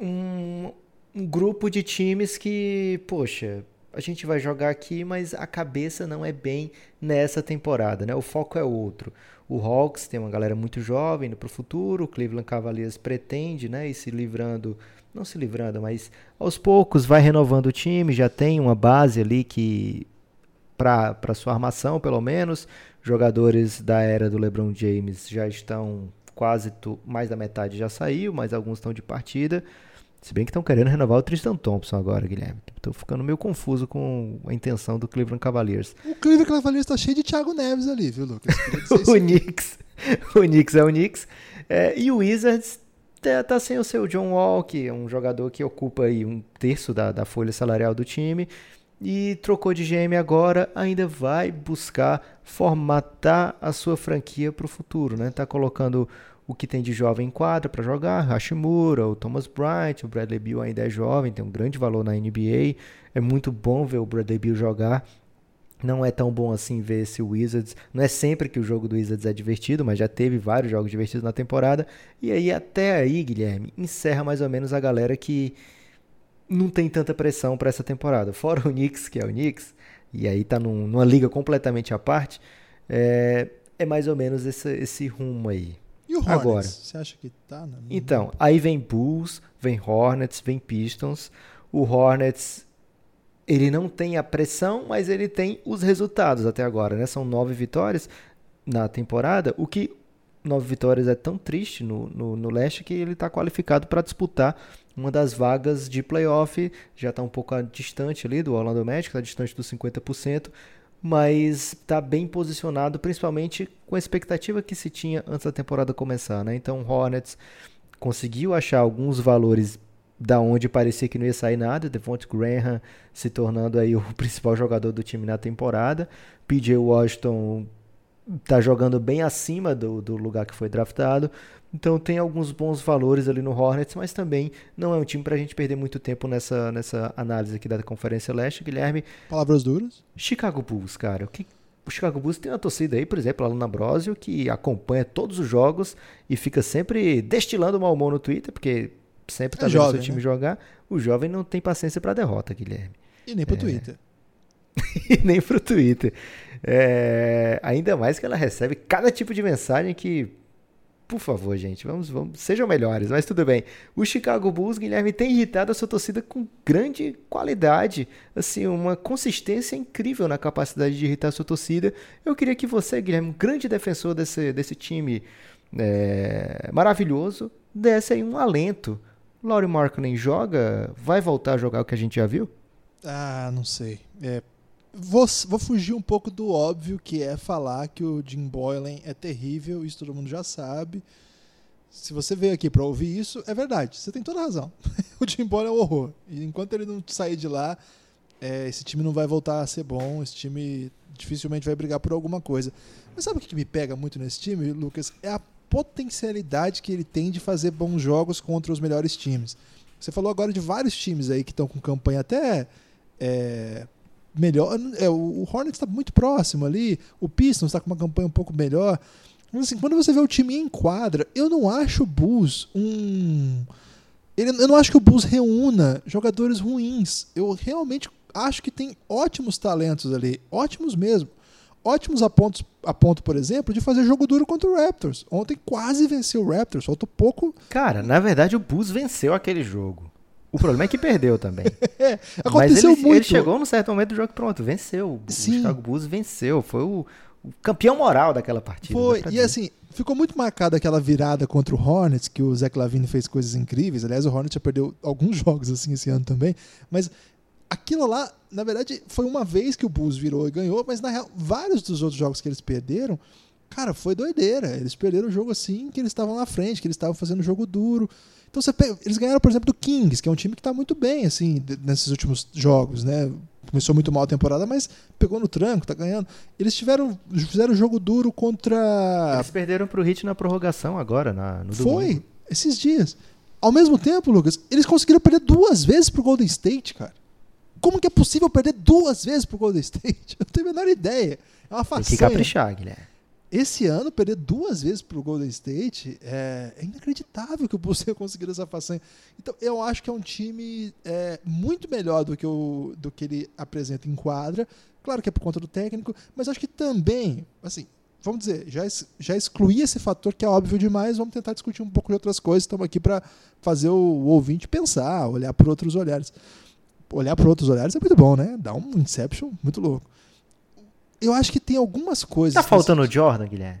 um, um grupo de times que, poxa, a gente vai jogar aqui, mas a cabeça não é bem nessa temporada, né? O foco é outro. O Hawks tem uma galera muito jovem indo para o futuro, o Cleveland Cavaliers pretende, né, se livrando, não se livrando, mas aos poucos vai renovando o time, já tem uma base ali que para sua armação, pelo menos, jogadores da era do LeBron James já estão quase tu, mais da metade já saiu, mas alguns estão de partida. Se bem que estão querendo renovar o Tristan Thompson agora, Guilherme. Estou ficando meio confuso com a intenção do Cleveland Cavaliers. O Cleveland Cavaliers está cheio de Thiago Neves ali, viu, Lucas? [LAUGHS] o Knicks. O Knicks é o Knicks. É, e o Wizards tá, tá, sem o seu John Wall, que é um jogador que ocupa aí um terço da, da folha salarial do time. E trocou de GM agora, ainda vai buscar formatar a sua franquia para o futuro, né? Tá colocando o que tem de jovem em quadra para jogar, Hashimura, o Thomas Bryant, o Bradley Beal ainda é jovem, tem um grande valor na NBA. É muito bom ver o Bradley Beal jogar. Não é tão bom assim ver esse Wizards. Não é sempre que o jogo do Wizards é divertido, mas já teve vários jogos divertidos na temporada. E aí, até aí, Guilherme, encerra mais ou menos a galera que não tem tanta pressão para essa temporada. Fora o Knicks, que é o Knicks, e aí tá num, numa liga completamente à parte, é, é mais ou menos esse, esse rumo aí. E o Hornets? Agora, você acha que tá? Na... Então, aí vem Bulls, vem Hornets, vem Pistons. O Hornets, ele não tem a pressão, mas ele tem os resultados até agora, né? São nove vitórias na temporada, o que nove vitórias é tão triste no, no, no leste que ele está qualificado para disputar uma das vagas de playoff. Já está um pouco distante ali do Orlando Magic, está distante dos 50% mas está bem posicionado, principalmente com a expectativa que se tinha antes da temporada começar. Né? Então, o Hornets conseguiu achar alguns valores da onde parecia que não ia sair nada, Devonte Graham se tornando aí o [LAUGHS] principal jogador do time na temporada, PJ Washington está jogando bem acima do, do lugar que foi draftado, então tem alguns bons valores ali no Hornets, mas também não é um time para a gente perder muito tempo nessa, nessa análise aqui da Conferência Leste. Guilherme. Palavras duras. Chicago Bulls, cara. O, que, o Chicago Bulls tem uma torcida aí, por exemplo, a Luna Brosio, que acompanha todos os jogos e fica sempre destilando mau humor no Twitter, porque sempre tá é vendo jovem, seu time né? jogar. O jovem não tem paciência para derrota, Guilherme. E nem pro é... Twitter. [LAUGHS] e nem pro Twitter. É... Ainda mais que ela recebe cada tipo de mensagem que por favor, gente, vamos, vamos, sejam melhores, mas tudo bem. O Chicago Bulls, Guilherme, tem irritado a sua torcida com grande qualidade, assim, uma consistência incrível na capacidade de irritar a sua torcida. Eu queria que você, Guilherme, um grande defensor desse, desse time é, maravilhoso, desse aí um alento. Laurie Markkinen joga, vai voltar a jogar o que a gente já viu? Ah, não sei. É, Vou, vou, fugir um pouco do óbvio, que é falar que o Jim Boylan é terrível, isso todo mundo já sabe. Se você veio aqui para ouvir isso, é verdade, você tem toda razão. [LAUGHS] o Jim Boylan é um horror. E enquanto ele não sair de lá, é, esse time não vai voltar a ser bom, esse time dificilmente vai brigar por alguma coisa. Mas sabe o que me pega muito nesse time, Lucas? É a potencialidade que ele tem de fazer bons jogos contra os melhores times. Você falou agora de vários times aí que estão com campanha até é, melhor. É, o Hornets está muito próximo ali, o Pistons está com uma campanha um pouco melhor. Mas assim, quando você vê o time em quadra, eu não acho o Bulls um. Ele, eu não acho que o Bulls reúna jogadores ruins. Eu realmente acho que tem ótimos talentos ali, ótimos mesmo. Ótimos a, pontos, a ponto, por exemplo, de fazer jogo duro contra o Raptors. Ontem quase venceu o Raptors, faltou pouco. Cara, na verdade o Bulls venceu aquele jogo. O problema é que perdeu também. é, [LAUGHS] aconteceu ele, muito. ele chegou num certo momento do jogo pronto, venceu. Sim. O Chicago Bulls venceu. Foi o, o campeão moral daquela partida. Foi. E assim, ficou muito marcada aquela virada contra o Hornets, que o Zach Lavine fez coisas incríveis. Aliás, o Hornets já perdeu alguns [LAUGHS] jogos assim esse ano também. Mas aquilo lá, na verdade, foi uma vez que o Bulls virou e ganhou, mas na real, vários dos outros jogos que eles perderam, cara, foi doideira. Eles perderam o jogo assim que eles estavam na frente, que eles estavam fazendo jogo duro. Então você pega, eles ganharam, por exemplo, do Kings, que é um time que está muito bem assim nesses últimos jogos, né? Começou muito mal a temporada, mas pegou no tranco, tá ganhando. Eles tiveram fizeram jogo duro contra Eles perderam pro Heat na prorrogação agora, na, no Foi domingo. esses dias. Ao mesmo tempo, Lucas, eles conseguiram perder duas vezes pro Golden State, cara. Como que é possível perder duas vezes pro Golden State? [LAUGHS] Eu não tenho a menor ideia. É uma Tem que façanha. caprichar, Guilherme. Esse ano, perder duas vezes pro Golden State é, é inacreditável que o Bulls [LAUGHS] tenha conseguido essa façanha. Então, eu acho que é um time é, muito melhor do que, o, do que ele apresenta em quadra. Claro que é por conta do técnico, mas acho que também, assim, vamos dizer, já, já excluí esse fator que é óbvio demais, vamos tentar discutir um pouco de outras coisas. Estamos aqui para fazer o, o ouvinte pensar, olhar por outros olhares. Olhar por outros olhares é muito bom, né? Dá um Inception muito louco. Eu acho que tem algumas coisas. Tá faltando o Jordan, Guilherme?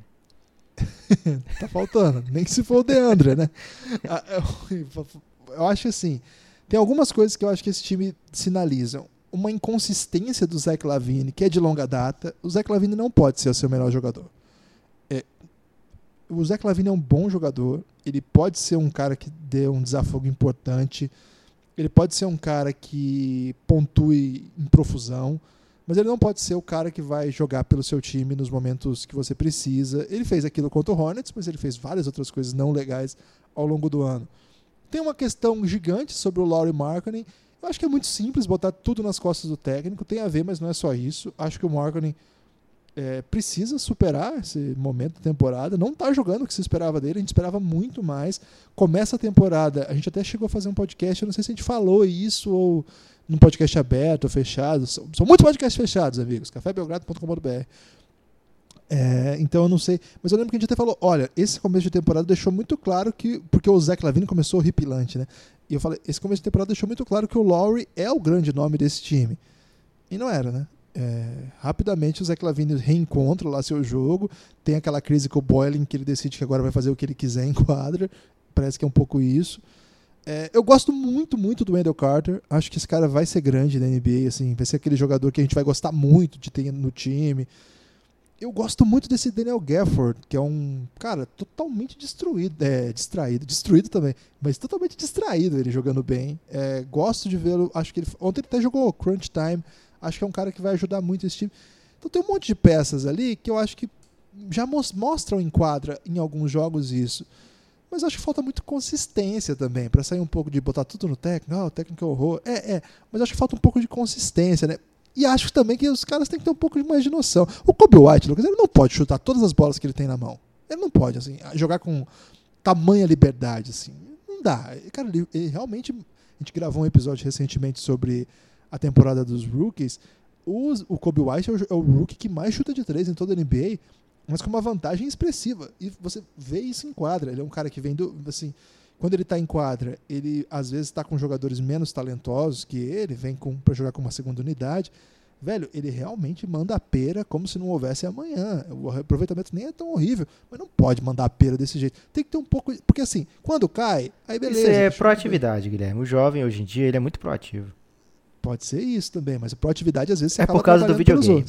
[LAUGHS] Tá faltando. Nem que se for o Deandre, né? [LAUGHS] Ah, Eu, acho assim. Tem algumas coisas que eu acho que esse time sinalizam. Uma inconsistência do Zach Lavine, que é de longa data. O Zach Lavine não pode ser o seu melhor jogador. É, o Zach Lavine é um bom jogador. Ele pode ser um cara que dê um desafogo importante. Ele pode ser um cara que pontue em profusão. Mas ele não pode ser o cara que vai jogar pelo seu time nos momentos que você precisa. Ele fez aquilo contra o Hornets, mas ele fez várias outras coisas não legais ao longo do ano. Tem uma questão gigante sobre o Laurie Markkinen. Eu acho que é muito simples botar tudo nas costas do técnico. Tem a ver, mas não é só isso. Acho que o Markkinen é, precisa superar esse momento da temporada. Não está jogando o que se esperava dele. A gente esperava muito mais. Começa a temporada. A gente até chegou a fazer um podcast. Eu não sei se a gente falou isso ou num podcast aberto ou fechado. São, são muitos podcasts fechados, amigos. cafébelgrado.com.br. É, então eu não sei. Mas eu lembro que a gente até falou: olha, esse começo de temporada deixou muito claro que. Porque o Zach Lavine começou horripilante, né? E eu falei: esse começo de temporada deixou muito claro que o Lowry é o grande nome desse time. E não era, né? É, rapidamente o Zach Lavine reencontra lá seu jogo. Tem aquela crise com o Boylan que ele decide que agora vai fazer o que ele quiser em quadra. Parece que é um pouco isso. É, eu gosto muito, muito do Wendell Carter. Acho que esse cara vai ser grande na NBA. Assim, vai ser aquele jogador que a gente vai gostar muito de ter no time. Eu gosto muito desse Daniel Gafford, que é um cara totalmente destruído, é, distraído, destruído também, mas totalmente distraído ele jogando bem. É, gosto de vê-lo. Acho que ele ontem ele até jogou Crunch Time. Acho que é um cara que vai ajudar muito esse time. Então tem um monte de peças ali que eu acho que já mos- mostram em quadra em alguns jogos isso. Mas acho que falta muito consistência também, para sair um pouco de botar tudo no técnico. Ah, o técnico é horror. É, é. Mas acho que falta um pouco de consistência, né? E acho também que os caras têm que ter um pouco mais de noção. O Kobe White, Lucas, ele não pode chutar todas as bolas que ele tem na mão. Ele não pode, assim, jogar com tamanha liberdade, assim. Não dá. Cara, ele, ele realmente. A gente gravou um episódio recentemente sobre a temporada dos rookies. O, Kobe White é o, é o rookie que mais chuta de três em toda a NBA, mas com uma vantagem expressiva. E você vê isso em quadra. Ele é um cara que vem do. Assim, quando ele está em quadra, ele às vezes está com jogadores menos talentosos que ele, vem para jogar com uma segunda unidade. Velho, ele realmente manda a pera como se não houvesse amanhã. O aproveitamento nem é tão horrível, mas não pode mandar a pera desse jeito. Tem que ter um pouco. Porque assim, quando cai, aí beleza. Isso é proatividade, Guilherme. O jovem hoje em dia ele é muito proativo. Pode ser isso também, mas a proatividade às vezes você É por causa do videogame.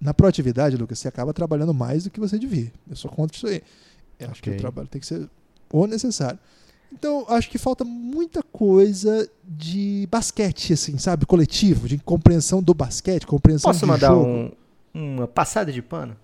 Na proatividade, Lucas, você acaba trabalhando mais do que você devia. Eu sou contra isso aí. Eu acho que o trabalho tem que ser o necessário. Então, acho que falta muita coisa de basquete, assim, sabe? Coletivo, de compreensão do basquete, compreensão Posso de mandar um- uma passada de pano?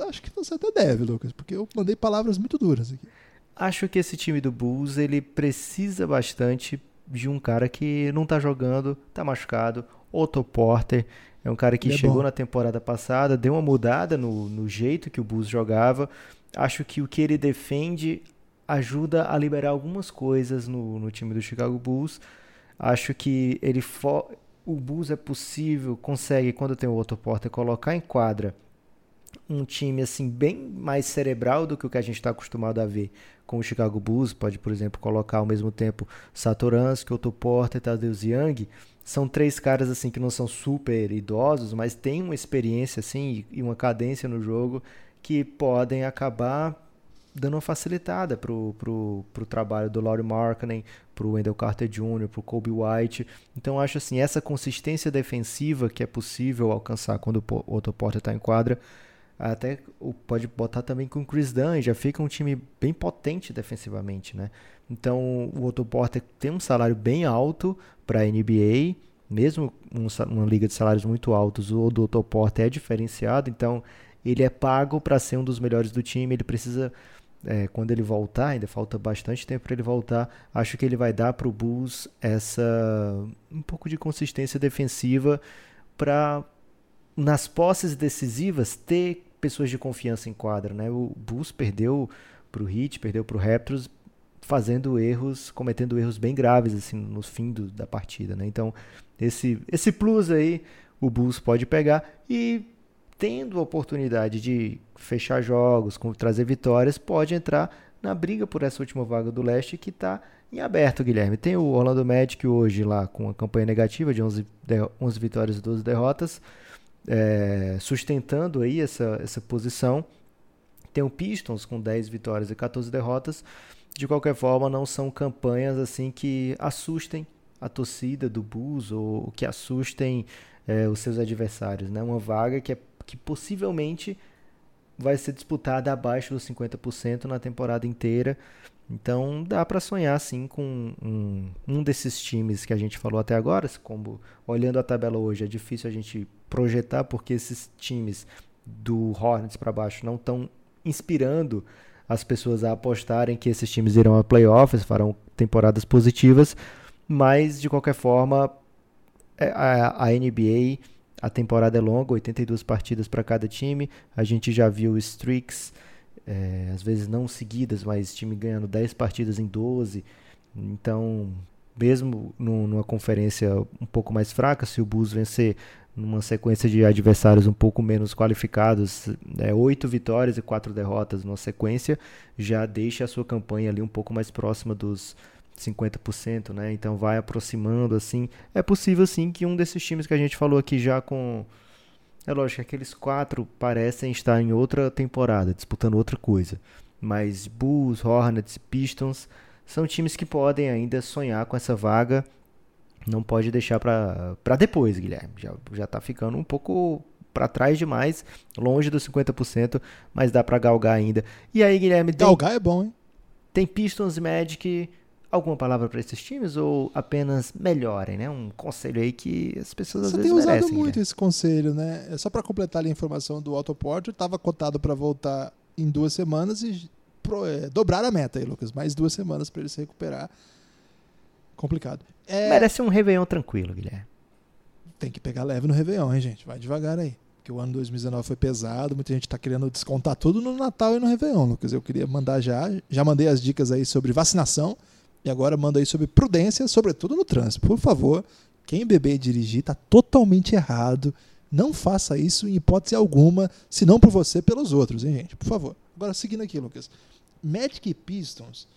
Acho que você até deve, Lucas, porque eu mandei palavras muito duras aqui. Acho que esse time do Bulls ele precisa bastante de um cara que não tá jogando, tá machucado. Otto Porter é um cara que é chegou bom. na temporada passada, deu uma mudada no, no jeito que o Bulls jogava. Acho que o que ele defende ajuda a liberar algumas coisas no, no time do Chicago Bulls. Acho que ele o Bulls é possível, consegue, quando tem o Otto Porter, colocar em quadra um time assim bem mais cerebral do que o que a gente está acostumado a ver com o Chicago Bulls. Pode, por exemplo, colocar ao mesmo tempo Satoransky, Otto Porter, Tadeusz Young. São três caras assim que não são super idosos, mas têm uma experiência assim e uma cadência no jogo que podem acabar dando uma facilitada pro, pro, pro trabalho do Laurie Markkinen, pro Wendell Carter Jr., pro Kobe White. Então acho assim, essa consistência defensiva que é possível alcançar quando o Otto Porter está em quadra, até pode botar também com o Chris Dunn, já fica um time bem potente defensivamente, né? Então o Otto Porter tem um salário bem alto para a NBA, mesmo um, uma liga de salários muito altos, o Otto Porter é diferenciado, então ele é pago para ser um dos melhores do time, ele precisa é, quando ele voltar, ainda falta bastante tempo para ele voltar, acho que ele vai dar para o Bulls essa um pouco de consistência defensiva para nas posses decisivas ter pessoas de confiança em quadra, né? O Bulls perdeu para o Heat, perdeu para o Raptors fazendo erros, cometendo erros bem graves assim no fim do, da partida, né? Então esse esse plus aí o Bulls pode pegar e tendo a oportunidade de fechar jogos, trazer vitórias, pode entrar na briga por essa última vaga do leste que está em aberto, Guilherme. Tem o Orlando Magic hoje lá com a campanha negativa de 11, 11 vitórias e 12 derrotas, é, sustentando aí essa, essa posição. Tem o Pistons com 10 vitórias e 14 derrotas. De qualquer forma, não são campanhas assim que assustem a torcida do Bulls ou que assustem é, os seus adversários. Né? Uma vaga que é que possivelmente vai ser disputada abaixo dos 50% na temporada inteira. Então dá para sonhar sim com um, um, desses times que a gente falou até agora. Como olhando a tabela hoje é difícil a gente projetar porque esses times do Hornets para baixo não estão inspirando as pessoas a apostarem que esses times irão a playoffs, farão temporadas positivas. Mas de qualquer forma é, a, a NBA a temporada é longa, 82 partidas para cada time. A gente já viu streaks, é, às vezes não seguidas, mas time ganhando 10 partidas em 12. Então, mesmo numa conferência um pouco mais fraca, se o Bulls vencer numa sequência de adversários um pouco menos qualificados, é, oito vitórias e quatro derrotas numa sequência, já deixa a sua campanha ali um pouco mais próxima dos 50%, né? Então vai aproximando assim. É possível sim que um desses times que a gente falou aqui já com é lógico que aqueles quatro parecem estar em outra temporada, disputando outra coisa. Mas Bulls, Hornets, Pistons são times que podem ainda sonhar com essa vaga. Não pode deixar para depois, Guilherme. Já já tá ficando um pouco para trás demais, longe dos 50%, mas dá para galgar ainda. E aí, Guilherme, galgar é bom, hein? Tem Pistons Magic alguma palavra para esses times ou apenas melhorem, né? Um conselho aí que as pessoas Você às vezes merecem. Você tem usado muito né? esse conselho, né? É só para completar a informação do Otto Porter, estava cotado para voltar em duas semanas e pro, é, dobrar a meta aí, Lucas. Mais duas semanas para ele se recuperar. Complicado. É... Merece um Réveillon tranquilo, Guilherme. Tem que pegar leve no Réveillon, hein, gente? Vai devagar aí. Porque o ano 2019 foi pesado, muita gente está querendo descontar tudo no Natal e no Réveillon, Lucas. Eu queria mandar já, já mandei as dicas aí sobre vacinação e agora manda aí sobre prudência, sobretudo no trânsito. Por favor, quem beber e dirigir está totalmente errado. Não faça isso em hipótese alguma, se não por você, pelos outros, hein, gente? Por favor. Agora, seguindo aqui, Lucas. Magic e Pistons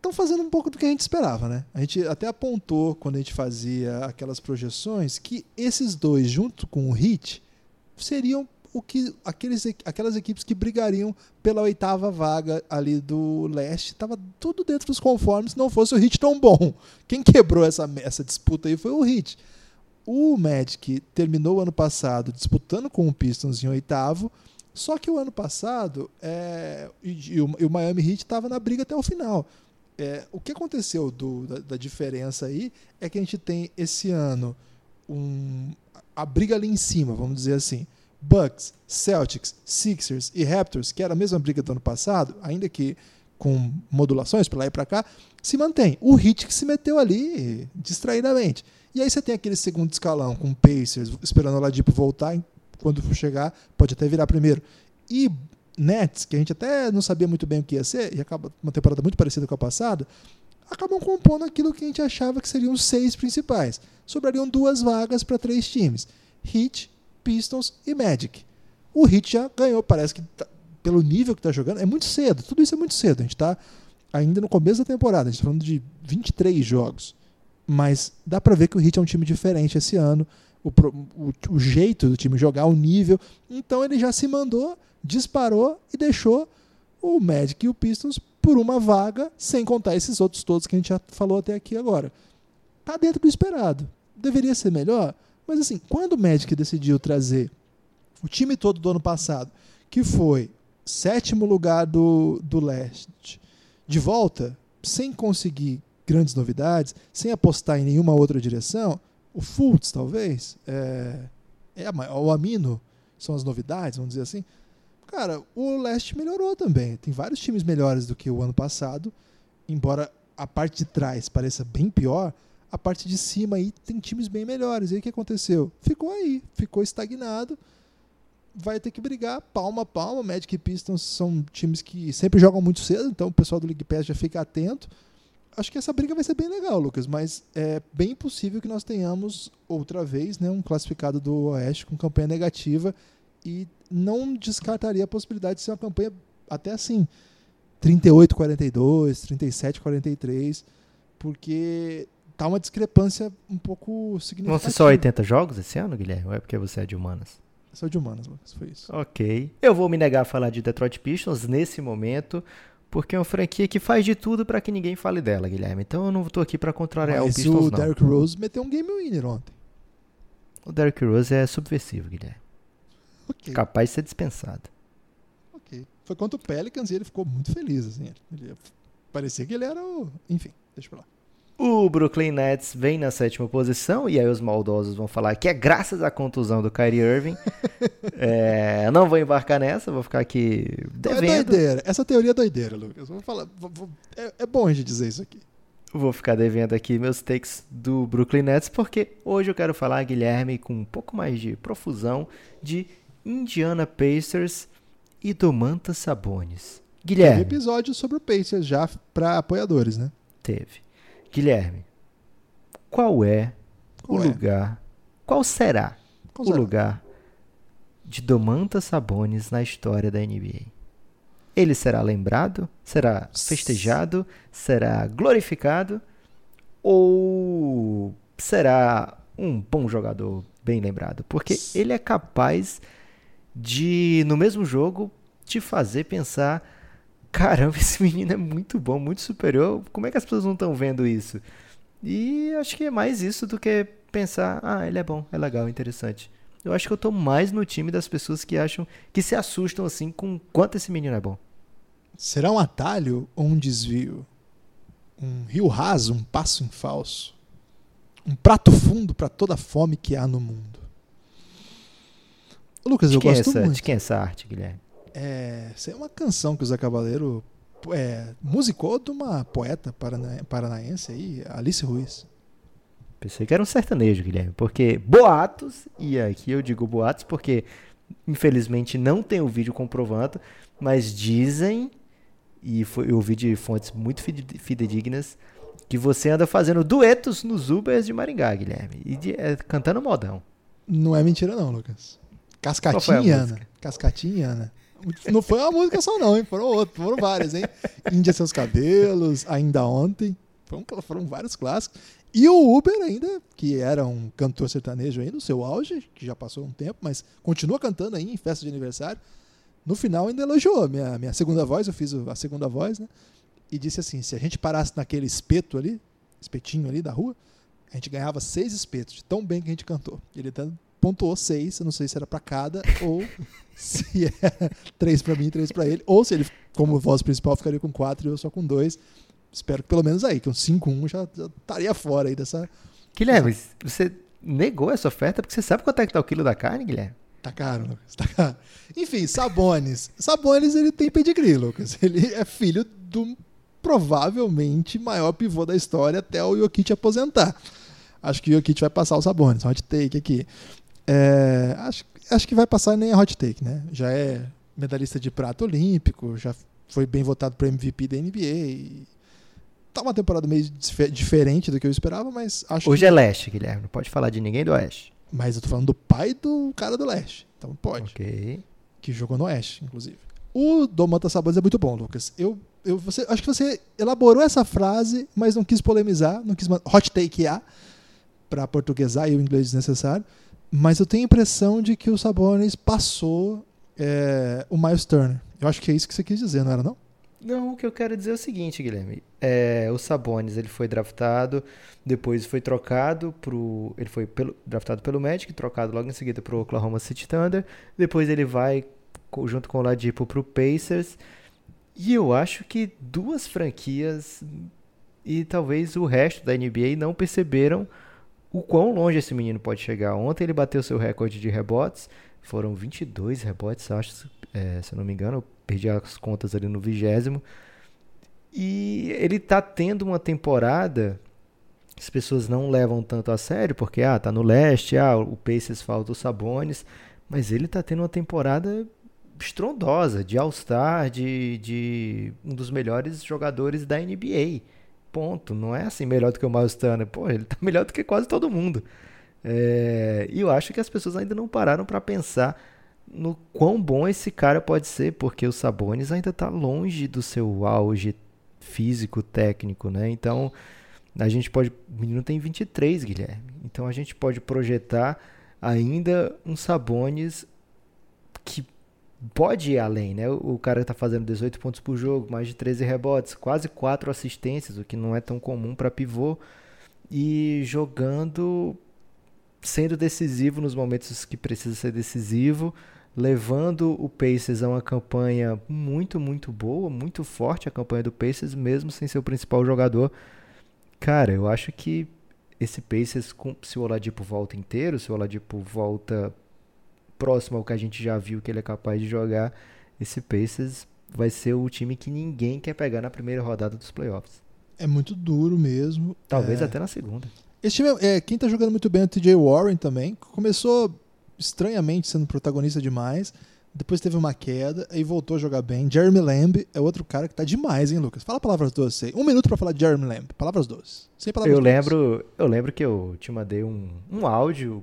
estão fazendo um pouco do que a gente esperava, né? A gente até apontou, quando a gente fazia aquelas projeções, que esses dois, junto com o Heat, seriam o que aqueles, aquelas equipes que brigariam pela oitava vaga ali do leste estava tudo dentro dos conformes não fosse o Hit tão bom. Quem quebrou essa, essa disputa aí foi o Hit. O Magic terminou o ano passado disputando com o Pistons em oitavo, só que o ano passado é, e, e, o, e, o, Miami Heat estava na briga até o final. É, o que aconteceu do, da, da, diferença aí é que a gente tem esse ano um, a briga ali em cima, vamos dizer assim. Bucks, Celtics, Sixers e Raptors, que era a mesma briga do ano passado, ainda que com modulações para lá e para cá, se mantém. O Heat que se meteu ali distraidamente. E aí você tem aquele segundo escalão com Pacers esperando o Ladipo voltar, quando chegar, pode até virar primeiro. E Nets, que a gente até não sabia muito bem o que ia ser, e acaba uma temporada muito parecida com a passada, acabam compondo aquilo que a gente achava que seriam os seis principais. Sobrariam duas vagas para três times: Heat, Pistons e Magic. O Heat já ganhou, parece que tá, pelo nível que está jogando, é muito cedo. Tudo isso é muito cedo. A gente está ainda no começo da temporada, a gente está falando de 23 jogos. mas dá pra ver que o Heat é um time diferente esse ano. O, o- o jeito do time jogar, o nível. Então ele já se mandou, disparou e deixou o Magic e o Pistons por uma vaga, sem contar esses outros todos que a gente já falou até aqui agora. Tá dentro do esperado. Deveria ser melhor, mas assim, quando o Magic decidiu trazer o time todo do ano passado, que foi sétimo lugar do, do leste, de volta, sem conseguir grandes novidades, sem apostar em nenhuma outra direção, o Fultz, talvez, é, é a o Amino, são as novidades, vamos dizer assim. Cara, o leste melhorou também. Tem vários times melhores do que o ano passado, embora a parte de trás pareça bem pior, a parte de cima aí tem times bem melhores. E aí o que aconteceu? Ficou aí, ficou estagnado. Vai ter que brigar palma a palma. Magic e Pistons são times que sempre jogam muito cedo, então o pessoal do League Pass já fica atento. Acho que essa briga vai ser bem legal, Lucas, mas é bem possível que nós tenhamos outra vez né, um classificado do Oeste com campanha negativa e não descartaria a possibilidade de ser uma campanha até assim 38-42, 37-43, porque tá uma discrepância um pouco Vão significativa. ser só 80 jogos esse ano, Guilherme? Ou é porque você é de humanas? Sou de humanas, Lucas, foi isso. Ok. Eu vou me negar a falar de Detroit Pistons nesse momento, porque é uma franquia que faz de tudo pra que ninguém fale dela, Guilherme. Então eu não tô aqui pra contrariar Mas o Pistons, o. Derrick Rose meteu um game winner ontem. O Derrick Rose é subversivo, Guilherme. Ok, Capaz de ser dispensado. ok. Foi contra o Pelicans e ele ficou muito feliz, assim. Ele, parecia que ele era o... Enfim, deixa pra lá. O Brooklyn Nets vem na sétima posição, e aí os maldosos vão falar que é graças à contusão do Kyrie Irving. [LAUGHS] É, não vou embarcar nessa, vou ficar aqui É devendo. doideira. Essa teoria é doideira, Lucas. Vou falar, vou- vou- é, é bom a gente dizer isso aqui. Vou ficar devendo aqui meus takes do Brooklyn Nets, porque hoje eu quero falar, Guilherme, com um pouco mais de profusão, de Indiana Pacers e Domantas Sabonis. Teve Guilherme, episódio sobre o Pacers já pra apoiadores, né? teve. Guilherme, qual é Qual o é? lugar, qual será Qual o será? lugar de Domantas Sabonis na história da NBA? Ele será lembrado? Será festejado? Será glorificado? Ou será um bom jogador bem lembrado? Porque ele é capaz de, no mesmo jogo, te fazer pensar: caramba, [LAUGHS] esse menino é muito bom, muito superior. Como é que as pessoas não estão vendo isso? E acho que é mais isso do que pensar: ah, ele é bom, é legal, interessante. Eu acho que eu tô mais no time das pessoas que acham, que se assustam assim com quanto esse menino é bom. Será um atalho ou um desvio? Um rio raso, um passo em falso? Um prato fundo para toda a fome que há no mundo? Lucas, De eu é gosto essa, muito. de quem é essa arte, Guilherme? É, essa é uma canção que o Zé Cavaleiro é, musicou de uma poeta parana- paranaense aí, Alice Ruiz. Pensei que era um sertanejo, Guilherme, porque boatos, e aqui eu digo boatos porque infelizmente não tem o vídeo comprovando, mas dizem, e foi, eu ouvi de fontes muito fide- fidedignas, que você anda fazendo duetos nos Ubers de Maringá, Guilherme, e de- é, cantando modão. Não é mentira não, Lucas. Qual foi a Cascatinhana. música? Cascatinhana. Não foi uma música só não, hein? Foram outras, foram várias, hein? Índia Seus Cabelos, Ainda Ontem. Foram, foram vários clássicos. E o Uber ainda, que era um cantor sertanejo aí no seu auge, que já passou um tempo, mas continua cantando aí em festa de aniversário. No final ainda elogiou a minha, minha segunda voz, eu fiz a segunda voz, né? E disse assim, se a gente parasse naquele espeto ali, espetinho ali da rua, a gente ganhava seis espetos, de tão bem que a gente cantou. Ele até pontuou seis, eu não sei se era pra cada ou se era [LAUGHS] três pra mim e três pra ele, ou se ele, como voz principal, ficaria com quatro e eu só com dois. Espero que pelo menos aí, que um 5-1 já, já estaria fora aí dessa. Guilherme, você negou essa oferta porque você sabe quanto é que tá o quilo da carne, Guilherme? Tá caro, Lucas, tá caro. Enfim, Sabones. Sabones, ele tem pedigree, Lucas. Ele é filho do provavelmente maior pivô da história até o Jokic aposentar. Acho que o Jokic vai passar o Sabones. Hot take aqui. É, acho, acho que vai passar nem a hot take, né? Já é medalhista de prata olímpico, já foi bem votado para MVP da NBA. E tá uma temporada meio dif- diferente do que eu esperava, mas acho Hoje que... é leste, Guilherme, não pode falar de ninguém do oeste. Mas eu tô falando do pai do cara do leste. Então pode Ok. que jogou no Oeste, inclusive. O Domantas Sabonis é muito bom, Lucas. Eu eu, você, acho que você elaborou essa frase, mas não quis polemizar, não quis hot take A para portuguesar e o inglês desnecessário. Mas eu tenho a impressão de que o Sabonis passou é, o Miles Turner. Eu acho que é isso que você quis dizer, não era não? Não, o que eu quero dizer é o seguinte, Guilherme. É, o Sabonis ele foi draftado, depois foi trocado pro. Ele foi pelo, draftado pelo Magic, trocado logo em seguida pro Oklahoma City Thunder. Depois ele vai junto com o Ladipo pro Pacers. E eu acho que duas franquias e talvez o resto da NBA não perceberam o quão longe esse menino pode chegar. Ontem ele bateu seu recorde de rebotes, foram 22 rebotes, acho, é, se eu não me engano, eu perdi as contas ali no vigésimo. E ele tá tendo uma temporada as pessoas não levam tanto a sério, porque ah, tá no leste, ah, o Pacers falta os Sabones, mas ele tá tendo uma temporada estrondosa, de All-Star, de, de um dos melhores jogadores da NBA. Ponto. Não é assim melhor do que o Miles Turner. Pô, ele tá [LAUGHS] melhor do que quase todo mundo. É, e eu acho que as pessoas ainda não pararam para pensar no quão bom esse cara pode ser, porque o Sabonis ainda tá longe do seu auge físico, técnico, né? Então, a gente pode. O menino tem 23, Guilherme. Então a gente pode projetar ainda um Sabonis que pode ir além, né? O cara está fazendo 18 pontos por jogo, mais de 13 rebotes, quase 4 assistências, o que não é tão comum para pivô, e jogando, sendo decisivo nos momentos que precisa ser decisivo, levando o Pacers a uma campanha muito, muito boa, muito forte a campanha do Pacers, mesmo sem ser o principal jogador. Cara, eu acho que esse Pacers, se o Oladipo volta inteiro, se o Oladipo volta próximo ao que a gente já viu que ele é capaz de jogar, esse Pacers vai ser o time que ninguém quer pegar na primeira rodada dos playoffs. É muito duro mesmo. Talvez é... até na segunda. Esse time, é, quem tá jogando muito bem é o TJ Warren também. Começou estranhamente sendo protagonista demais. Depois teve uma queda e voltou a jogar bem. Jeremy Lamb é outro cara que tá demais, hein, Lucas? Fala palavras doces aí. Um minuto para falar de Jeremy Lamb. Palavras doces. Sem palavras eu doces. lembro, eu lembro que eu te mandei um, um áudio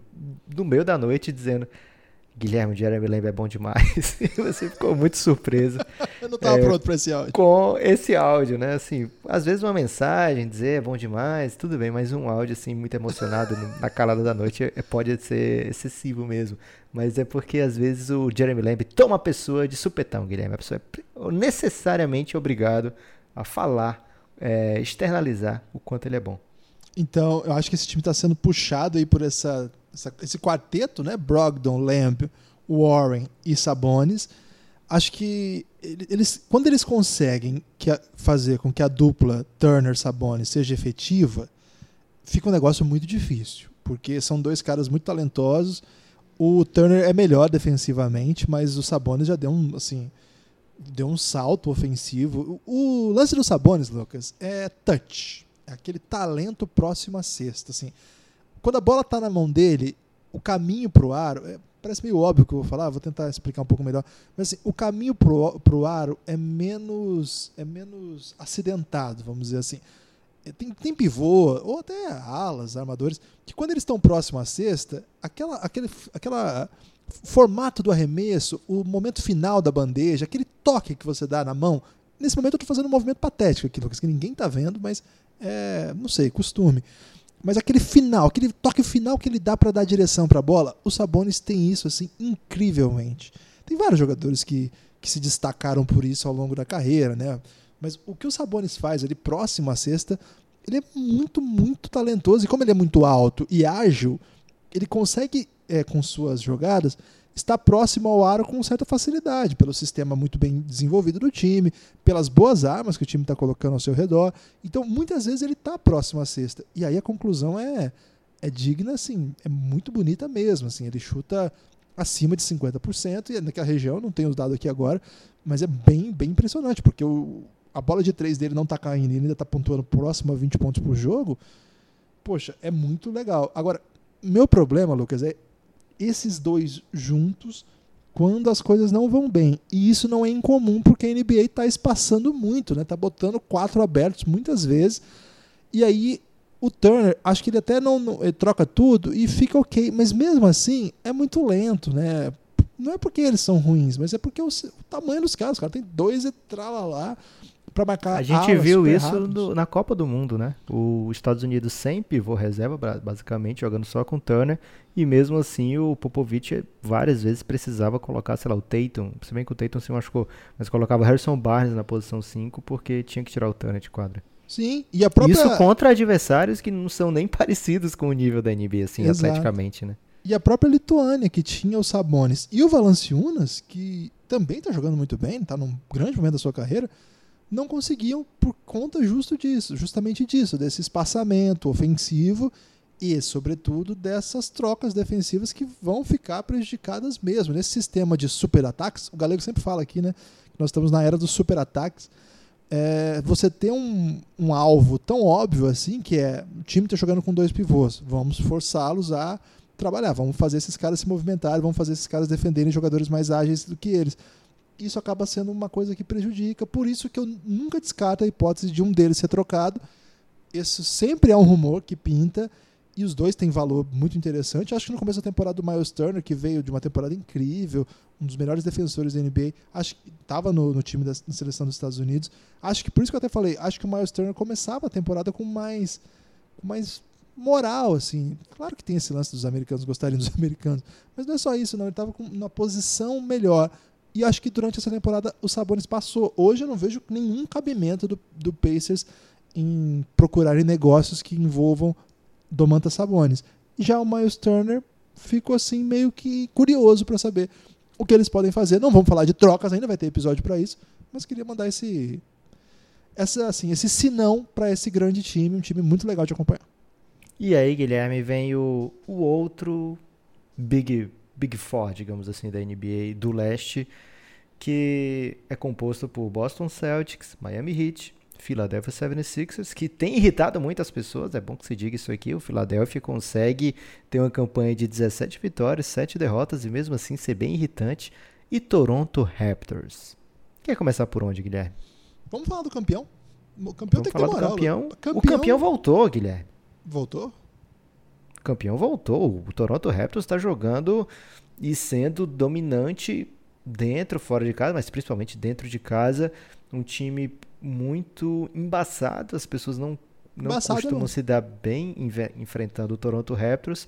no meio da noite dizendo Guilherme, Jeremy Lamb é bom demais. [LAUGHS] você ficou muito surpreso. [LAUGHS] Eu não estava é, pronto para esse áudio. Com esse áudio, né? Assim, às vezes uma mensagem, dizer é bom demais, tudo bem, mas um áudio assim muito emocionado na calada da noite é, pode ser excessivo mesmo. Mas é porque às vezes o Jeremy Lamb toma a pessoa de supetão, Guilherme. A pessoa é necessariamente obrigado a falar, é, externalizar o quanto ele é bom. Então, eu acho que esse time está sendo puxado aí por essa essa, esse quarteto, né? Brogdon, Lamb, Warren e Sabonis, acho que eles, quando eles conseguem a, fazer com que a dupla Turner-Sabonis seja efetiva, fica um negócio muito difícil, porque são dois caras muito talentosos. O Turner é melhor defensivamente, mas o Sabonis já deu um, assim, deu um salto ofensivo. O, o lance do Sabonis, Lucas, é touch, é aquele talento próximo à cesta, assim quando a bola está na mão dele, o caminho para o aro, é, parece meio óbvio que eu vou falar, vou tentar explicar um pouco melhor, mas assim, o caminho para o aro é menos, é menos acidentado, vamos dizer assim. É, tem, tem pivô, ou até alas, armadores, que quando eles estão próximos à cesta, aquela, aquele aquela formato do arremesso, o momento final da bandeja, aquele toque que você dá na mão, nesse momento eu estou fazendo um movimento patético aqui, Lucas, que ninguém está vendo, mas é, não sei, costume. Mas aquele final, aquele toque final que ele dá para dar direção para a bola, o Sabonis tem isso assim incrivelmente. Tem vários jogadores que, que se destacaram por isso ao longo da carreira, né? Mas o que o Sabonis faz ali próximo à cesta, ele é muito, muito talentoso. E como ele é muito alto e ágil, ele consegue, é, com suas jogadas, está próximo ao aro com certa facilidade, pelo sistema muito bem desenvolvido do time, pelas boas armas que o time está colocando ao seu redor. Então, muitas vezes ele está próximo à cesta. E aí a conclusão é, é digna, assim, é muito bonita mesmo. Assim, ele chuta acima de 50%, e naquela região, não tenho os dados aqui agora, mas é bem, bem impressionante, porque o, a bola de três dele não está caindo, ele ainda está pontuando próximo a 20 pontos por jogo. Poxa, é muito legal. Agora, meu problema, Lucas, é esses dois juntos quando as coisas não vão bem. E isso não é incomum porque a NBA está espaçando muito, né? Tá botando quatro abertos muitas vezes. E aí o Turner, acho que ele até não, não ele troca tudo e fica ok, mas mesmo assim é muito lento, né? Não é porque eles são ruins, mas é porque o, o tamanho dos caras, cara tem dois e trala lá. Para marcar A gente viu isso na Copa do Mundo, né? Os Estados Unidos sem pivô reserva, basicamente, jogando só com o Turner. E mesmo assim, o Popovich várias vezes precisava colocar, sei lá, o Tatum. Se bem que o Tatum se machucou, mas colocava Harrison Barnes na posição 5 porque tinha que tirar o Turner de quadra. Sim, e a própria Isso contra adversários que não são nem [LAUGHS] parecidos com o nível da NBA, assim, Exato. atleticamente, né? E a própria Lituânia, que tinha o Sabonis e o Valanciunas, que também está jogando muito bem, está num grande momento da sua carreira, não conseguiam por conta justo disso, justamente disso, desse espaçamento ofensivo e, sobretudo, dessas trocas defensivas que vão ficar prejudicadas mesmo. Nesse sistema de super ataques, o Galego sempre fala aqui, né? Que nós estamos na era dos super ataques. É, você ter um, um alvo tão óbvio assim, que é o time está jogando com dois pivôs, vamos forçá-los a trabalhar, vamos fazer esses caras se movimentarem, vamos fazer esses caras defenderem jogadores mais ágeis do que eles. Isso acaba sendo uma coisa que prejudica, por isso que eu nunca descarto a hipótese de um deles ser trocado. Isso sempre é um rumor que pinta, e os dois têm valor muito interessante. Acho que no começo da temporada do Miles Turner, que veio de uma temporada incrível, um dos melhores defensores da NBA, acho que estava no, no time da seleção dos Estados Unidos. Acho que por isso que eu até falei, acho que o Miles Turner começava a temporada com mais, com mais moral, assim. Claro que tem esse lance dos americanos gostarem dos [LAUGHS] americanos, mas não é só isso, não. Ele estava com uma posição melhor. E acho que durante essa temporada o Sabonis passou. Hoje eu não vejo nenhum cabimento do, do Pacers em procurarem negócios que envolvam Domantas Sabonis. Já o Miles Turner ficou assim meio que curioso para saber o que eles podem fazer. Não vamos falar de trocas ainda, vai ter episódio para isso, mas queria mandar esse essa assim, esse sinão para esse grande time, um time muito legal de acompanhar. E aí, Guilherme, vem o, o outro Big, Big Four, digamos assim, da NBA do leste, que é composto por Boston Celtics, Miami Heat, Philadelphia 76ers, que tem irritado muitas pessoas, é bom que se diga isso aqui, o Philadelphia consegue ter uma campanha de 17 vitórias, 7 derrotas e mesmo assim ser bem irritante, e Toronto Raptors. Quer começar por onde, Guilherme? Vamos falar do campeão? O campeão Vamos tem que falar ter do moral. campeão. Campeão- O campeão voltou, Guilherme. voltou? Campeão voltou. O Toronto Raptors está jogando e sendo dominante dentro, fora de casa, mas principalmente dentro de casa. Um time muito embaçado. As pessoas não, não Embaçado costumam não. se dar bem enfrentando o Toronto Raptors.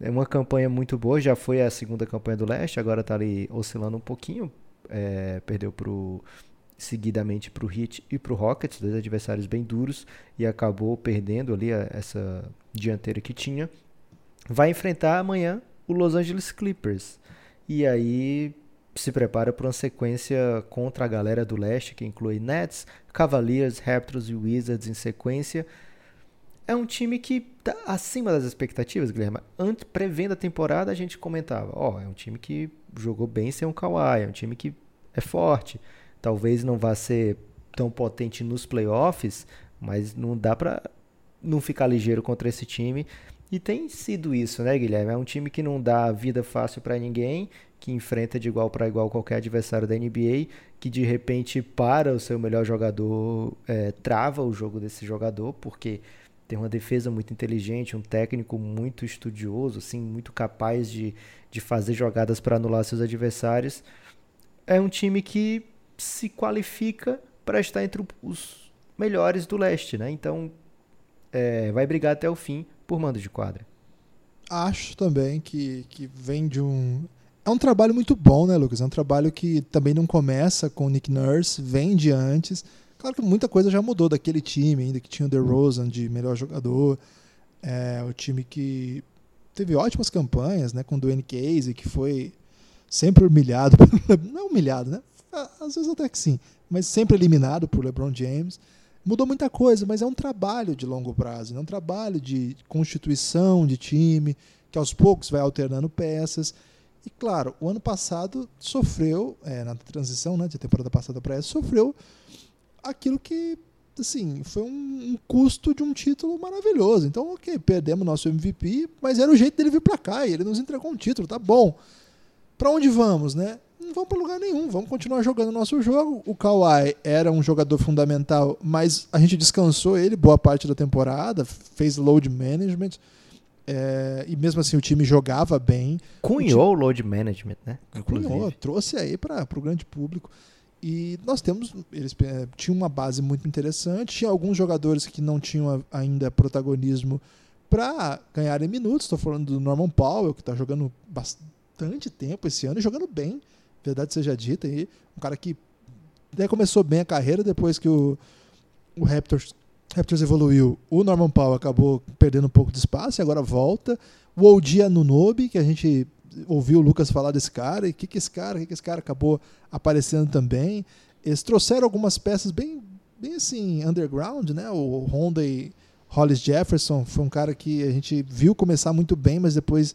É uma campanha muito boa. Já foi a segunda campanha do leste, agora está ali oscilando um pouquinho. É, perdeu pro seguidamente para o Heat e para o Rockets, dois adversários bem duros, e acabou perdendo ali a- essa dianteira que tinha. Vai enfrentar amanhã o Los Angeles Clippers. E aí se prepara para uma sequência contra a galera do leste, que inclui Nets, Cavaliers, Raptors e Wizards em sequência. É um time que tá acima das expectativas, Guilherme. Antes, prevendo a temporada, a gente comentava: ó, é um time que jogou bem sem um Kawhi, é um time que é forte. Talvez não vá ser tão potente nos playoffs, mas não dá pra não ficar ligeiro contra esse time. E tem sido isso, né, Guilherme? É um time que não dá vida fácil pra ninguém, que enfrenta de igual para igual qualquer adversário da NBA, que de repente para o seu melhor jogador, é, trava o jogo desse jogador, porque tem uma defesa muito inteligente, um técnico muito estudioso, assim, muito capaz de, de fazer jogadas para anular seus adversários. É um time que se qualifica para estar entre os melhores do leste, né? Então é, vai brigar até o fim por mando de quadra. Acho também que, que vem de um. É um trabalho muito bom, né, Lucas? É um trabalho que também não começa com o Nick Nurse, vem de antes. Claro que muita coisa já mudou daquele time, ainda que tinha o DeRozan de melhor jogador. É o time que teve ótimas campanhas, né, com o Dwayne Casey, que foi sempre humilhado. [LAUGHS] Não humilhado, né? Às vezes até que sim, mas sempre eliminado por LeBron James. Mudou muita coisa, mas é um trabalho de longo prazo, é um trabalho de constituição de time, que aos poucos vai alternando peças. E claro, o ano passado sofreu, é, na transição né, de temporada passada para essa, sofreu aquilo que assim, foi um, um custo de um título maravilhoso. Então, ok, perdemos nosso MVP, mas era o jeito dele vir para cá e ele nos entregou um título, tá bom. Para onde vamos, né? Não vamos para lugar nenhum, vamos continuar jogando nosso jogo. O Kawhi era um jogador fundamental, mas a gente descansou ele boa parte da temporada, fez load management, é, e mesmo assim o time jogava bem. Cunhou o load management, né? Cunhou, Inclusive. trouxe aí para o grande público. E nós temos. Eles é, tinham uma base muito interessante, tinha alguns jogadores que não tinham ainda protagonismo para ganharem minutos. Estou falando do Norman Powell, que está jogando bastante tempo esse ano e jogando bem, verdade seja dita. E um cara que até começou bem a carreira depois que o, o Raptors, Raptors evoluiu. O Norman Powell acabou perdendo um pouco de espaço e agora volta. O Oji Anunobi, que a gente ouviu o Lucas falar desse cara, e o que, que esse cara, que, que esse cara acabou aparecendo também. Eles trouxeram algumas peças bem, bem assim, underground, né? O Honda Hollis Jefferson foi um cara que a gente viu começar muito bem, mas depois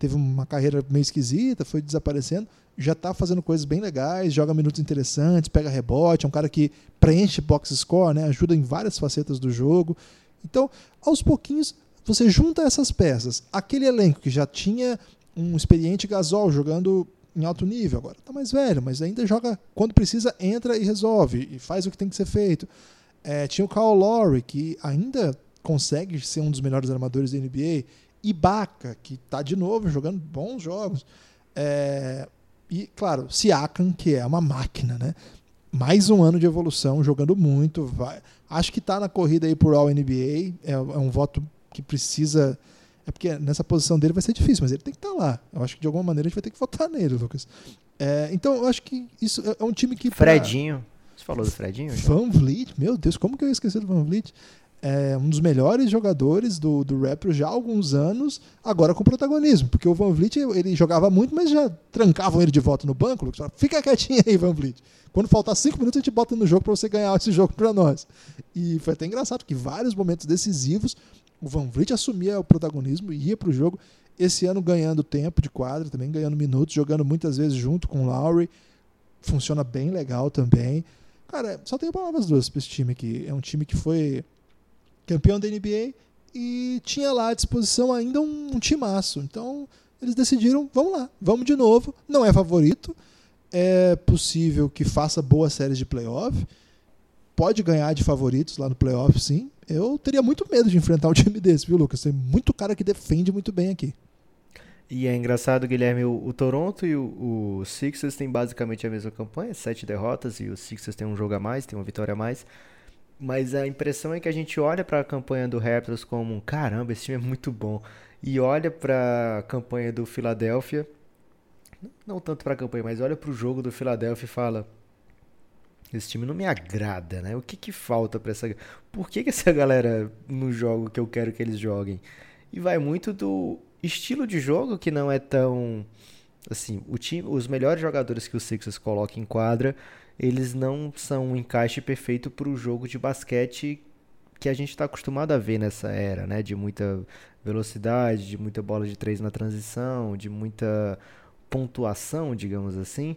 teve uma carreira meio esquisita, foi desaparecendo. Já está fazendo coisas bem legais, joga minutos interessantes, pega rebote, é um cara que preenche box score, né? ajuda em várias facetas do jogo. Então, aos pouquinhos, você junta essas peças. Aquele elenco que já tinha um experiente Gasol jogando em alto nível, agora está mais velho, mas ainda joga quando precisa, entra e resolve, e faz o que tem que ser feito. É, tinha o Kyle Lowry, que ainda consegue ser um dos melhores armadores da NBA. Ibaka, que está de novo jogando bons jogos. É, e, claro, Siakam, que é uma máquina, né? Mais um ano de evolução, jogando muito. Vai, acho que está na corrida aí por All NBA. É, é um voto que precisa é porque nessa posição dele vai ser difícil, mas ele tem que estar tá lá. Eu acho que de alguma maneira a gente vai ter que votar nele, Lucas. É, então eu acho que isso é, é um time que. Fredinho. Pra... Você falou do Fredinho? Já? Van Vliet, meu Deus, como que eu ia esquecer do Van Vliet? É um dos melhores jogadores do, do Raptors já há alguns anos, agora com protagonismo, porque o Van Vliet ele jogava muito, mas já trancavam ele de volta no banco. Lucas, Fica quietinho aí, Van Vliet. Quando faltar cinco minutos, a gente bota no jogo para você ganhar esse jogo para nós. E foi até engraçado que vários momentos decisivos o Van Vliet assumia o protagonismo, ia para o jogo. Esse ano ganhando tempo de quadra, também ganhando minutos, jogando muitas vezes junto com o Lowry. Funciona bem legal também. Cara, só tenho palavras duas para esse time aqui. É um time que foi campeão da NBA e tinha lá à disposição ainda um, um timaço. Então, eles decidiram, vamos lá, vamos de novo. Não é favorito. É possível que faça boas séries de playoff. Pode ganhar de favoritos lá no playoff, sim eu teria muito medo de enfrentar um time desse, viu, Lucas? Tem muito cara que defende muito bem aqui. E é engraçado, Guilherme, o, o Toronto e o, o, Sixers têm basicamente a mesma campanha, sete derrotas, e o Sixers tem um jogo a mais, tem uma vitória a mais. Mas a impressão é que a gente olha para a campanha do Raptors como caramba, esse time é muito bom. E olha para a campanha do Philadelphia, não tanto para a campanha, mas olha para o jogo do Philadelphia e fala: esse time não me agrada, né? O que que falta para essa... Por que que essa galera não joga o que eu quero que eles joguem? E vai muito do estilo de jogo que não é tão... Assim, o time, os melhores jogadores que o Sixers coloca em quadra, eles não são um encaixe perfeito para o jogo de basquete que a gente está acostumado a ver nessa era, né? De muita velocidade, de muita bola de três na transição, de muita pontuação, digamos assim,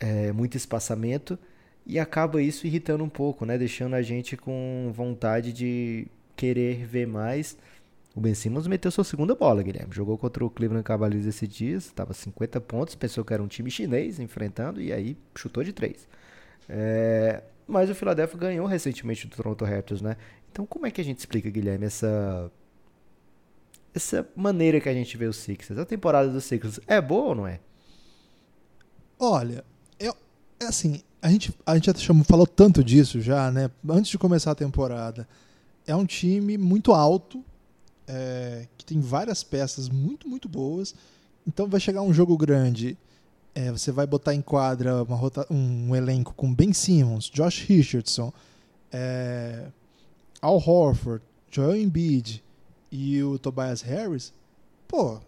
é, muito espaçamento e acaba isso irritando um pouco, né? Deixando a gente com vontade de querer ver mais. O Ben Simmons meteu sua segunda bola, Guilherme. Jogou contra o Cleveland Cavaliers esses dias, estava 50 pontos, pensou que era um time chinês enfrentando e aí chutou de 3. É... Mas o Philadelphia ganhou recentemente do Toronto Raptors, né? Então como é que a gente explica, Guilherme, essa essa maneira que a gente vê os Sixers? A temporada dos Sixers é boa ou não é? Olha, eu, é assim, a gente, a gente já chamou, falou tanto disso já, né? Antes de começar a temporada. É um time muito alto, é, que tem várias peças muito, muito boas. Então vai chegar um jogo grande. É, você vai botar em quadra um, um, elenco com Ben Simmons, Josh Richardson, é, Al Horford, Joel Embiid e o Tobias Harris. Pô,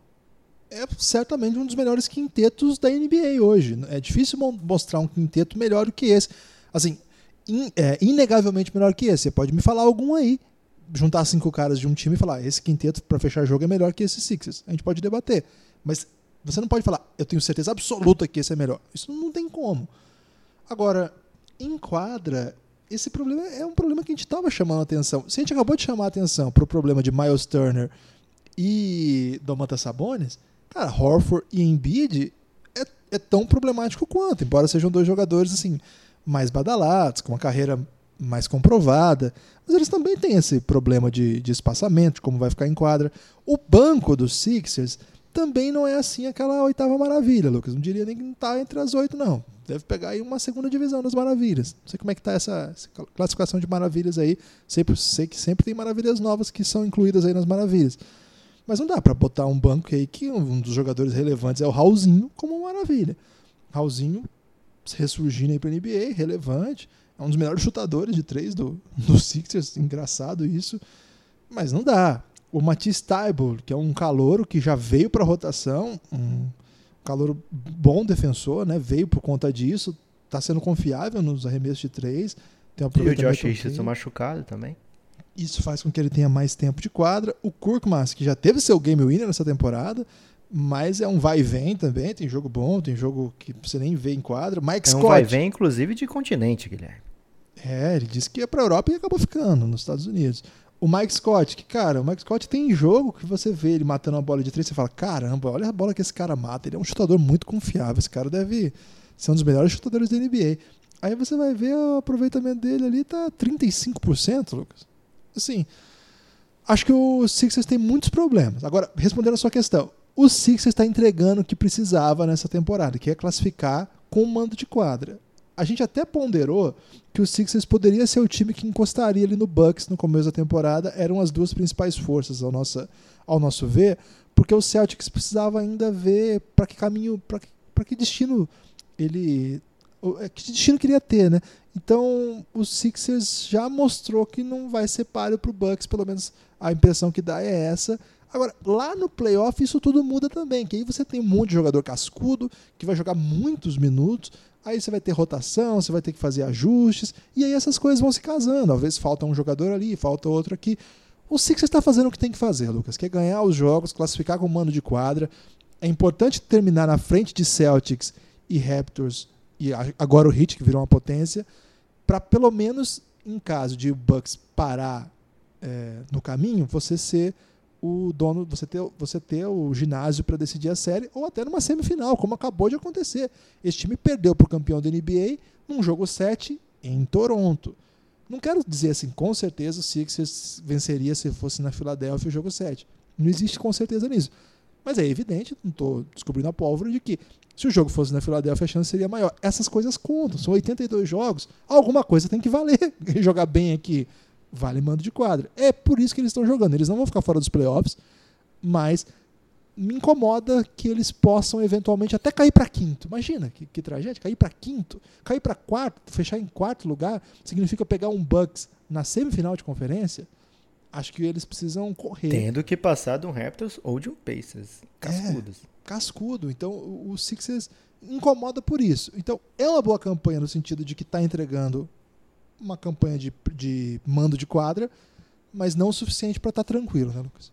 é certamente um dos melhores quintetos da NBA hoje. É difícil mostrar um quinteto melhor do que esse. Assim, in, é, inegavelmente melhor que esse. Você pode me falar algum aí, juntar cinco caras de um time e falar: esse quinteto para fechar jogo é melhor que esse Sixers. A gente pode debater. Mas você não pode falar: eu tenho certeza absoluta que esse é melhor. Isso não tem como. Agora, em quadra, esse problema é um problema que a gente estava chamando a atenção. Se a gente acabou de chamar a atenção para o problema de Miles Turner e Domantas Sabonis Cara, Horford e Embiid é, é tão problemático quanto, embora sejam dois jogadores assim mais badalados, com uma carreira mais comprovada, mas eles também têm esse problema de, de espaçamento, de como vai ficar em quadra. O banco dos Sixers também não é assim aquela oitava maravilha, Lucas. Não diria nem que não está entre as oito, não. Deve pegar aí uma segunda divisão das maravilhas. Não sei como é que está essa, essa, classificação de maravilhas aí. Sempre, sei que sempre tem maravilhas novas que são incluídas aí nas maravilhas. Mas não dá para botar um banco aí que um dos jogadores relevantes é o Raulzinho como uma maravilha. Raulzinho ressurgindo aí para NBA, relevante. É um dos melhores chutadores de três do, do Sixers. Engraçado isso. Mas não dá o Matisse Taibo, que é um calouro que já veio para a rotação, um calouro bom defensor, né? veio por conta disso, está sendo confiável nos arremessos de três. Tem um e o Josh Richardson machucado também. Isso faz com que ele tenha mais tempo de quadra. O Kurkmas, que já teve seu game winner nessa temporada, mas é um vai e vem também. Tem jogo bom, tem jogo que você nem vê em quadra. Mike é um Scott. vai e vem, inclusive, de continente, Guilherme. É, ele disse que ia para a Europa e acabou ficando nos Estados Unidos. O Mike Scott, que, cara, o Mike Scott tem jogo que você vê ele matando uma bola de três, você fala, caramba, olha a bola que esse cara mata. Ele é um chutador muito confiável. Esse cara deve ser um dos melhores chutadores da NBA. Aí você vai ver o aproveitamento dele ali, tá 35%, Lucas. Assim, acho que o Sixers tem muitos problemas. Agora, respondendo a sua questão, o Sixers está entregando o que precisava nessa temporada, que é classificar com o mando de quadra a gente até ponderou que o Sixers poderia ser o time que encostaria ali no Bucks no começo da temporada. Eram as duas principais forças ao nosso, ao nosso ver, porque o Celtics precisava ainda ver para que caminho, para que, que destino ele. É, que destino queria ter, né? Então o Sixers já mostrou que não vai ser páreo para o Bucks, pelo menos a impressão que dá é essa. Agora, lá no playoff isso tudo muda também, que aí você tem um monte de jogador cascudo que vai jogar muitos minutos, Aí você vai ter rotação, você vai ter que fazer ajustes, e aí essas coisas vão se casando. Às vezes falta um jogador ali, falta outro aqui. O Sixers está fazendo o que tem que fazer, Lucas, que é ganhar os jogos, classificar com mando de quadra. É importante terminar na frente de Celtics e Raptors, e agora o Heat, que virou uma potência, para pelo menos, em caso de o Bucks parar é, no caminho, você ser o dono, você ter, você ter o ginásio para decidir a série, ou até numa semifinal, como acabou de acontecer. Esse time perdeu para o campeão da NBA num jogo 7 em Toronto. Não quero dizer assim, com certeza o Sixers venceria se fosse na Filadélfia o jogo 7. Não existe com certeza nisso. Mas é evidente, não estou descobrindo a pólvora, de que se o jogo fosse na Filadélfia a chance seria maior. Essas coisas contam, são 82 jogos, alguma coisa tem que valer. [LAUGHS] Jogar bem aqui vale mando de quadra. É por isso que eles estão jogando. Eles não vão ficar fora dos playoffs, mas me incomoda que eles possam eventualmente até cair para quinto. Imagina que, que tragédia, cair para quinto, cair para quarto, fechar em quarto lugar, significa pegar um Bucks na semifinal de conferência. Acho que eles precisam correr. Tendo que passar de um Raptors ou de um Pacers. Cascudos. É, cascudo. Então o Sixers incomoda por isso. Então é uma boa campanha no sentido de que está entregando uma campanha de, de mando de quadra, mas não o suficiente para estar tá tranquilo, né, Lucas?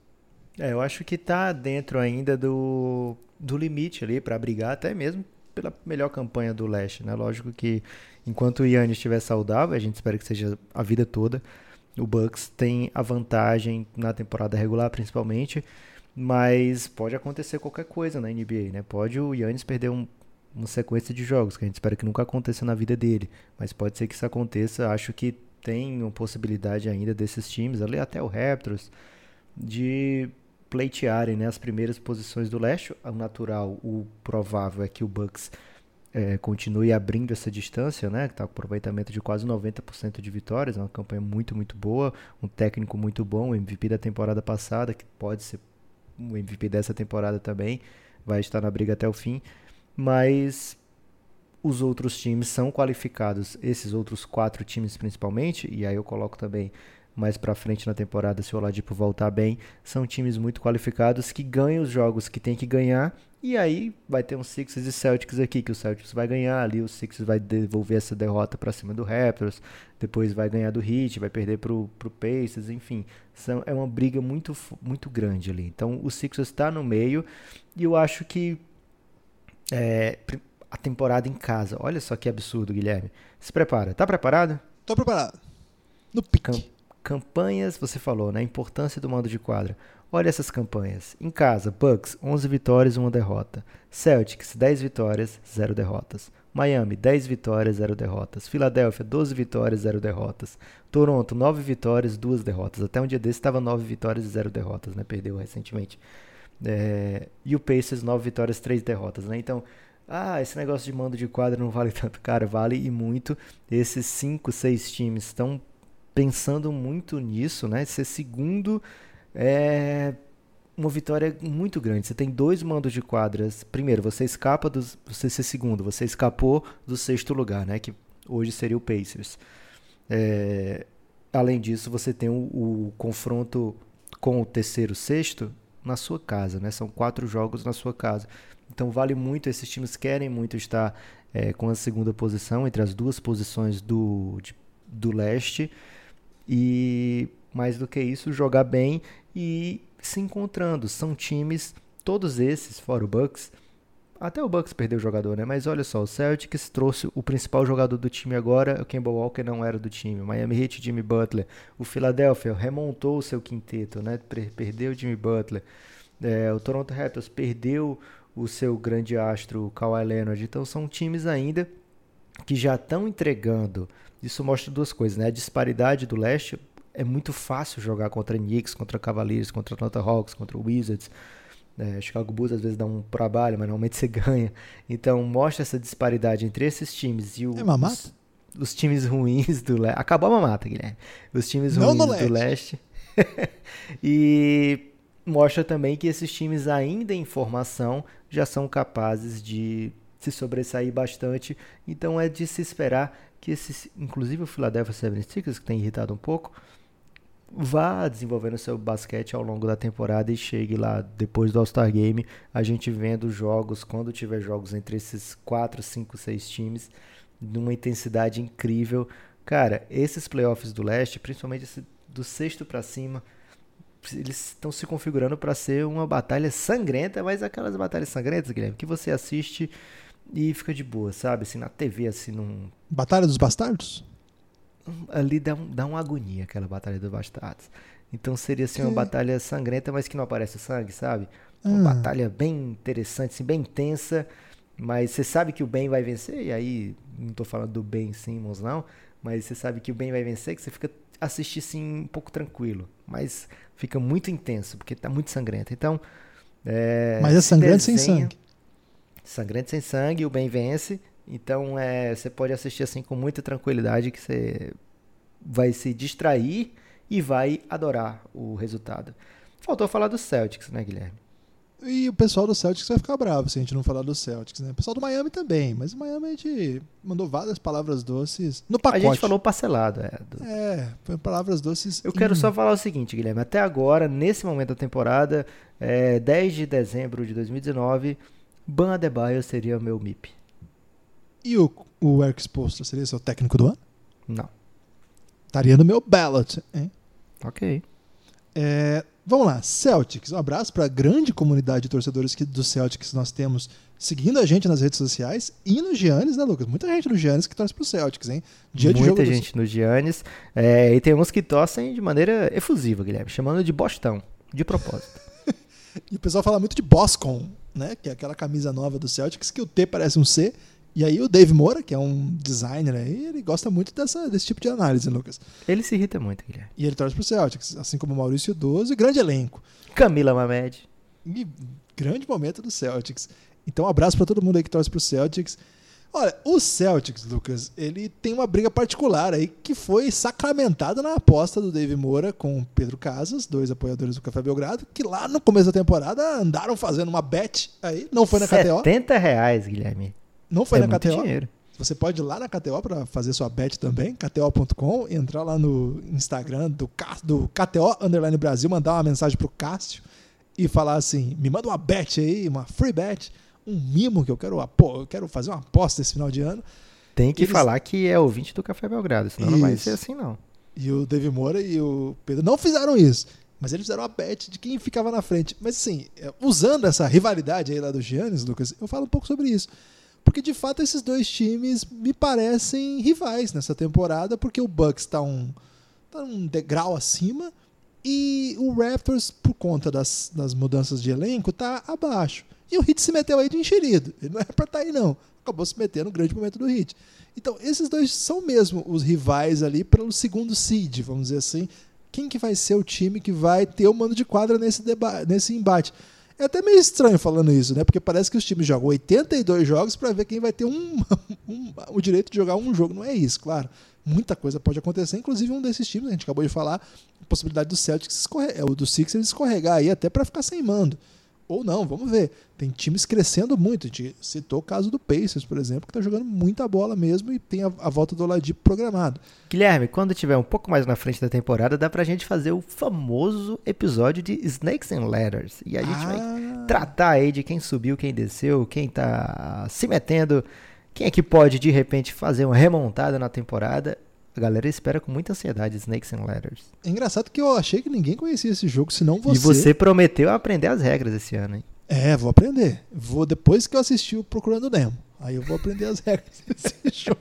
É, eu acho que está dentro ainda do, do limite ali para brigar, até mesmo pela melhor campanha do leste, né? Lógico que enquanto o Yannis estiver saudável, a gente espera que seja a vida toda, o Bucks tem a vantagem na temporada regular principalmente, mas pode acontecer qualquer coisa na NBA, né? Pode o Yannis perder um uma sequência de jogos, que a gente espera que nunca aconteça na vida dele. Mas pode ser que isso aconteça. Acho que tem uma possibilidade ainda desses times, ali até o Raptors, de pleitearem né, as primeiras posições do leste. O natural, o provável é que o Bucks é, continue abrindo essa distância, né? Que está com aproveitamento de quase 90% de vitórias, é uma campanha muito, muito boa, um técnico muito bom, o MVP da temporada passada, que pode ser o MVP dessa temporada também, vai estar na briga até o fim mas os outros times são qualificados, esses outros quatro times principalmente, e aí eu coloco também mais para frente na temporada se o Oladipo voltar bem, são times muito qualificados que ganham os jogos que tem que ganhar, e aí vai ter um Sixers e Celtics aqui, que o Celtics vai ganhar, ali o Sixers vai devolver essa derrota para cima do Raptors, depois vai ganhar do Heat, vai perder pro, pro Pacers, enfim, são, é uma briga muito, muito grande ali. Então o Sixers está no meio, e eu acho que é, a temporada em casa. Olha só que absurdo, Guilherme. Se prepara. Tá preparado? Tô preparado. No pique. Cam campanhas, você falou, né? A importância do mando de quadra. Olha essas campanhas. Em casa, Bucks, 11 vitórias, 1 derrota. Celtics, 10 vitórias, 0 derrotas. Miami, 10 vitórias, 0 derrotas. Filadélfia, 12 vitórias, 0 derrotas. Toronto, 9 vitórias, 2 derrotas. Até um dia desse estava 9 vitórias e 0 derrotas, né? Perdeu recentemente. É, e o Pacers, 9 vitórias, 3 derrotas, né? Então, ah, esse negócio de mando de quadra não vale [LAUGHS] tanto. Cara, vale e muito. Esses 5, 6 times estão pensando muito nisso, né? Ser segundo é uma vitória muito grande. Você tem dois mandos de quadras. Primeiro, você escapa dos. Você ser segundo, você escapou do sexto lugar, né? Que hoje seria o Pacers. É, além disso, você tem o, o, confronto com o terceiro sexto na sua casa, né? São quatro jogos na sua casa. Então vale muito, esses times querem muito estar é, com a segunda posição, entre as duas posições do, de, do leste. E mais do que isso, jogar bem e se encontrando. São times, todos esses, fora o Bucks, até o Bucks perdeu o jogador, né? Mas olha só, o Celtics trouxe o principal jogador do time agora, o Kemba Walker não era do time. O Miami Heat, Jimmy Butler. O Philadelphia remontou o seu quinteto, né? Perdeu o Jimmy Butler. É, o Toronto Raptors perdeu o seu grande astro, Kawhi Leonard. Então são times ainda que já estão entregando. Isso mostra duas coisas, né? A disparidade do leste é muito fácil jogar contra Knicks, contra Cavaliers, contra Atlanta Hawks, contra Wizards. É, Chicago Bulls às vezes dá um trabalho, mas normalmente você [LAUGHS] ganha. Então mostra essa disparidade entre esses times e o, é os, os, times ruins do leste. Acabou a mamata, Guilherme. Os times Não ruins do leste. [LAUGHS] e mostra também que esses times ainda em formação já são capazes de se sobressair bastante. Então é de se esperar que esses, inclusive o Philadelphia 76ers, que tem irritado um pouco, vá desenvolvendo seu basquete ao longo da temporada e chegue lá depois do All-Star Game, a gente vendo jogos, quando tiver jogos entre esses 4, 5, 6 times, numa intensidade incrível. Cara, esses playoffs do leste, principalmente esse, do sexto para cima, eles estão se configurando para ser uma batalha sangrenta, mas aquelas batalhas sangrentas, Guilherme, que você assiste e fica de boa, sabe? Assim, na TV, assim, num... Batalha dos Bastardos? Ali dá, um, dá uma agonia aquela batalha dos bastardos. Então seria assim uma batalha sangrenta, mas que não aparece sangue, sabe? Uma ah. batalha bem interessante, assim, bem intensa, mas você sabe que o bem vai vencer, e aí não estou falando do Ben Simmons não, mas você sabe que o bem vai vencer, que você fica assistir assim um pouco tranquilo, mas fica muito intenso, porque está muito sangrento. Então, é, Mas é sangrante desenha, sem sangue. Sangrante sem sangue, o bem vence, então é, você pode assistir assim com muita tranquilidade que você vai se distrair e vai adorar o resultado. Faltou falar do Celtics, né, Guilherme? E o pessoal do Celtics vai ficar bravo se a gente não falar do Celtics, né? O pessoal do Miami também, mas o Miami a gente mandou várias palavras doces no pacote. A gente falou parcelado, é. Do... É, foi palavras doces. Eu quero só falar o seguinte, Guilherme. Até agora, nesse momento da temporada, é, 10 de dezembro de 2019, Ban Adebayo seria o meu MIP. E o, o Eric Spoelstra seria seu técnico do ano? Não. Estaria no meu ballot, hein? Ok. É, vamos lá, Celtics. Um abraço para a grande comunidade de torcedores que, do Celtics nós temos seguindo a gente nas redes sociais e no Giannis, né, Lucas? Muita gente no Giannis que torce pro Celtics, hein? Dia Muita gente do... no Giannis. É, e tem uns que torcem de maneira efusiva, Guilherme, chamando de Bostão, de propósito. [LAUGHS] e o pessoal fala muito de Boscon, né? Que é aquela camisa nova do Celtics que o T parece um C e aí o Dave Moura, que é um designer aí, ele gosta muito dessa, desse tipo de análise, Lucas. Ele se irrita muito, Guilherme. E ele torce pro Celtics, assim como o Maurício Doso e grande elenco. Camila Mamed. E grande momento do Celtics. Então um abraço para todo mundo aí que torce pro Celtics. Olha, o Celtics, Lucas, ele tem uma briga particular aí que foi sacramentada na aposta do Dave Moura com Pedro Casas, dois apoiadores do Café Belgrado, que lá no começo da temporada andaram fazendo uma bet aí, não foi na 70 KTO. 70 reais, Guilherme. Não foi é na KTO. Dinheiro. Você pode ir lá na KTO para fazer sua bet também, kto.com, entrar lá no Instagram do, do KTO Underline Brasil, mandar uma mensagem pro Cássio e falar assim: me manda uma bet aí, uma free bet, um mimo que eu quero, eu quero fazer uma aposta esse final de ano. Tem que Eles... falar que é ouvinte do Café Belgrado, senão isso. não vai ser assim, não. E o Dave Moura e o Pedro não fizeram isso. Mas eles fizeram a bet de quem ficava na frente. Mas assim, é, usando essa rivalidade aí lá do Giannis, Lucas, eu falo um pouco sobre isso. Porque de fato esses dois times me parecem rivais nessa temporada, porque o Bucks está um, tá um degrau acima e o Raptors, por conta das, das mudanças de elenco, está abaixo. E o Heat se meteu aí de enxerido. Ele não é para estar tá aí, não. Acabou se metendo no grande momento do Heat. Então, esses dois são mesmo os rivais ali pelo segundo seed, vamos dizer assim. Quem que vai ser o time que vai ter o mando de quadra nesse, nesse embate? É até meio estranho falando isso, né? Porque parece que os times jogam 82 jogos para ver quem vai ter um, [LAUGHS] um, o direito de jogar um jogo. Não é isso, claro. Muita coisa pode acontecer, inclusive um desses times, a gente acabou de falar, a possibilidade do Celtics escorregar, do Sixers escorregar aí até para ficar sem mando. Ou não, vamos ver. Tem times crescendo muito. A gente citou o caso do Pacers, por exemplo, que está jogando muita bola mesmo e tem a, a volta do Oladipo programado. Guilherme, quando tiver um pouco mais na frente da temporada, dá pra gente fazer o famoso episódio de Snakes and Ladders. E a gente ah. vai tratar aí de quem subiu, quem desceu, quem tá se metendo, quem é que pode de repente fazer uma remontada na temporada a galera espera com muita ansiedade Snakes and Ladders. É engraçado que eu achei que ninguém conhecia esse jogo, senão você. E você prometeu aprender as regras esse ano, hein? É, vou aprender. Vou depois que eu assistir o Procurando Nemo. Aí eu vou aprender as regras [LAUGHS] desse jogo.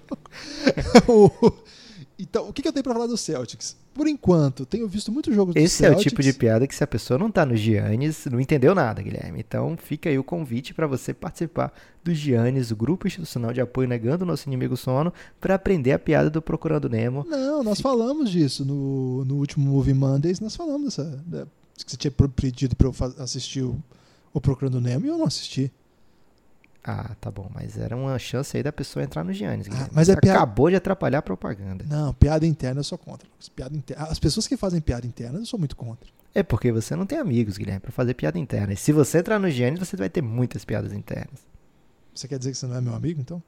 [LAUGHS] então, o que eu tenho para falar do Celtics? Por enquanto, tenho visto muitos jogos do Esse Celtics. é o tipo de piada que se a pessoa não tá no Giannis, não entendeu nada, Guilherme. Então fica aí o convite para você participar do Giannis, o grupo institucional de apoio negando o nosso inimigo sono, para aprender a piada do Procurando Nemo. Não, nós fica... falamos disso no, no último Movie Mondays, nós falamos dessa, da, que você tinha pedido para eu assistir o, o Procurando Nemo e eu não assisti. Ah, tá bom, mas era uma chance aí da pessoa entrar no Giannis. Ah, mas é piada... acabou de atrapalhar a propaganda. Não, piada interna eu sou contra. Piada interna... As pessoas que fazem piada interna eu sou muito contra. É porque você não tem amigos, Guilherme, para fazer piada interna. E se você entrar no Giannis, você vai ter muitas piadas internas. Você quer dizer que você não é meu amigo, então?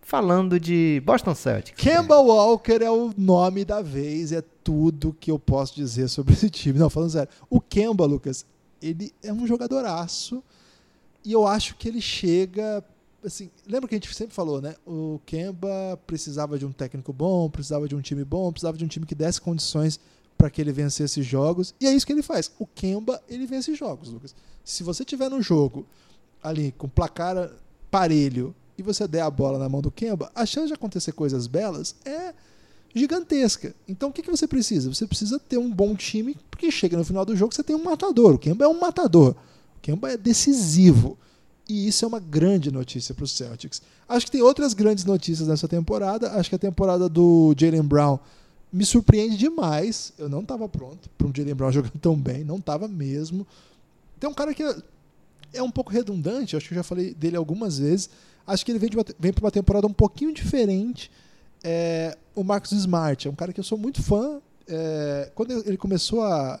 Falando de Boston Celtics. Kemba Walker é o nome da vez, é tudo que eu posso dizer sobre esse time. Não, falando sério. O Kemba, Lucas, ele é um jogadoraço e eu acho que ele chega. Assim, lembra que a gente sempre falou, né? O Kemba precisava de um técnico bom, precisava de um time bom, precisava de um time que desse condições para que ele vencesse jogos. E é isso que ele faz. O Kemba, ele vence jogos, Lucas. Se você tiver no jogo ali com placar parelho e você der a bola na mão do Kemba, a chance de acontecer coisas belas é gigantesca. Então o que, que você precisa? Você precisa ter um bom time, porque chega no final do jogo você tem um matador. O Kemba é um matador. Kemba é decisivo. E isso é uma grande notícia para os Celtics. Acho que tem outras grandes notícias nessa temporada. Acho que a temporada do Jalen Brown me surpreende demais. Eu não estava pronto para um Jalen Brown [LAUGHS] jogando tão bem. Não estava mesmo. Tem um cara que é um pouco redundante. Acho que eu já falei dele algumas vezes. Acho que ele vem, vem para uma temporada um pouquinho diferente. É, o Marcos Smart é um cara que eu sou muito fã. É, quando ele começou a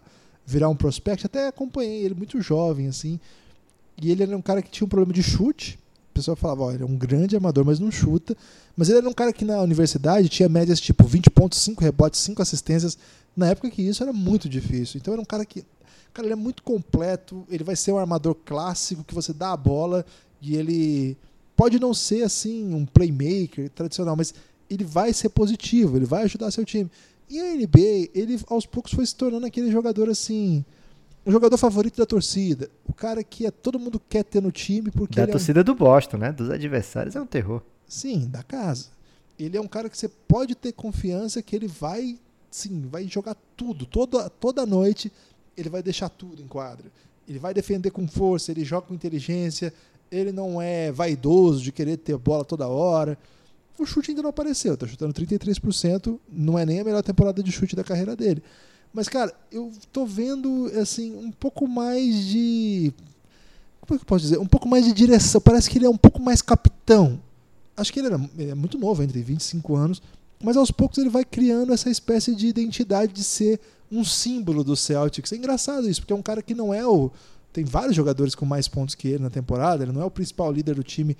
virar um prospect, até acompanhei ele muito jovem, assim. E ele era um cara que tinha um problema de chute. O pessoal falava, ó, ele é um grande amador, mas não chuta. Mas ele era um cara que na universidade tinha médias tipo 20 pontos, 5 rebotes, 5 assistências. Na época que isso era muito difícil. Então era um cara que. Cara, ele é muito completo. Ele vai ser um armador clássico que você dá a bola e ele pode não ser assim um playmaker tradicional, mas ele vai ser positivo, ele vai ajudar seu time. E a NBA, ele aos poucos foi se tornando aquele jogador assim. O jogador favorito da torcida. O cara que é, todo mundo quer ter no time porque. Da torcida é um... do Boston, né? Dos adversários é um terror. Sim, da casa. Ele é um cara que você pode ter confiança que ele vai, sim, vai jogar tudo. Toda, toda noite ele vai deixar tudo em quadra. Ele vai defender com força, ele joga com inteligência, ele não é vaidoso de querer ter bola toda hora o chute ainda não apareceu. Tá chutando 33%, não é nem a melhor temporada de chute da carreira dele. Mas, cara, eu tô vendo, assim, um pouco mais de. Como é que eu posso dizer? Um pouco mais de direção. Parece que ele é um pouco mais capitão. Acho que ele, era, ele é muito novo, entre 25 anos. Mas aos poucos ele vai criando essa espécie de identidade de ser um símbolo do Celtics. É engraçado isso, porque é um cara que não é o. Tem vários jogadores com mais pontos que ele na temporada, ele não é o principal líder do time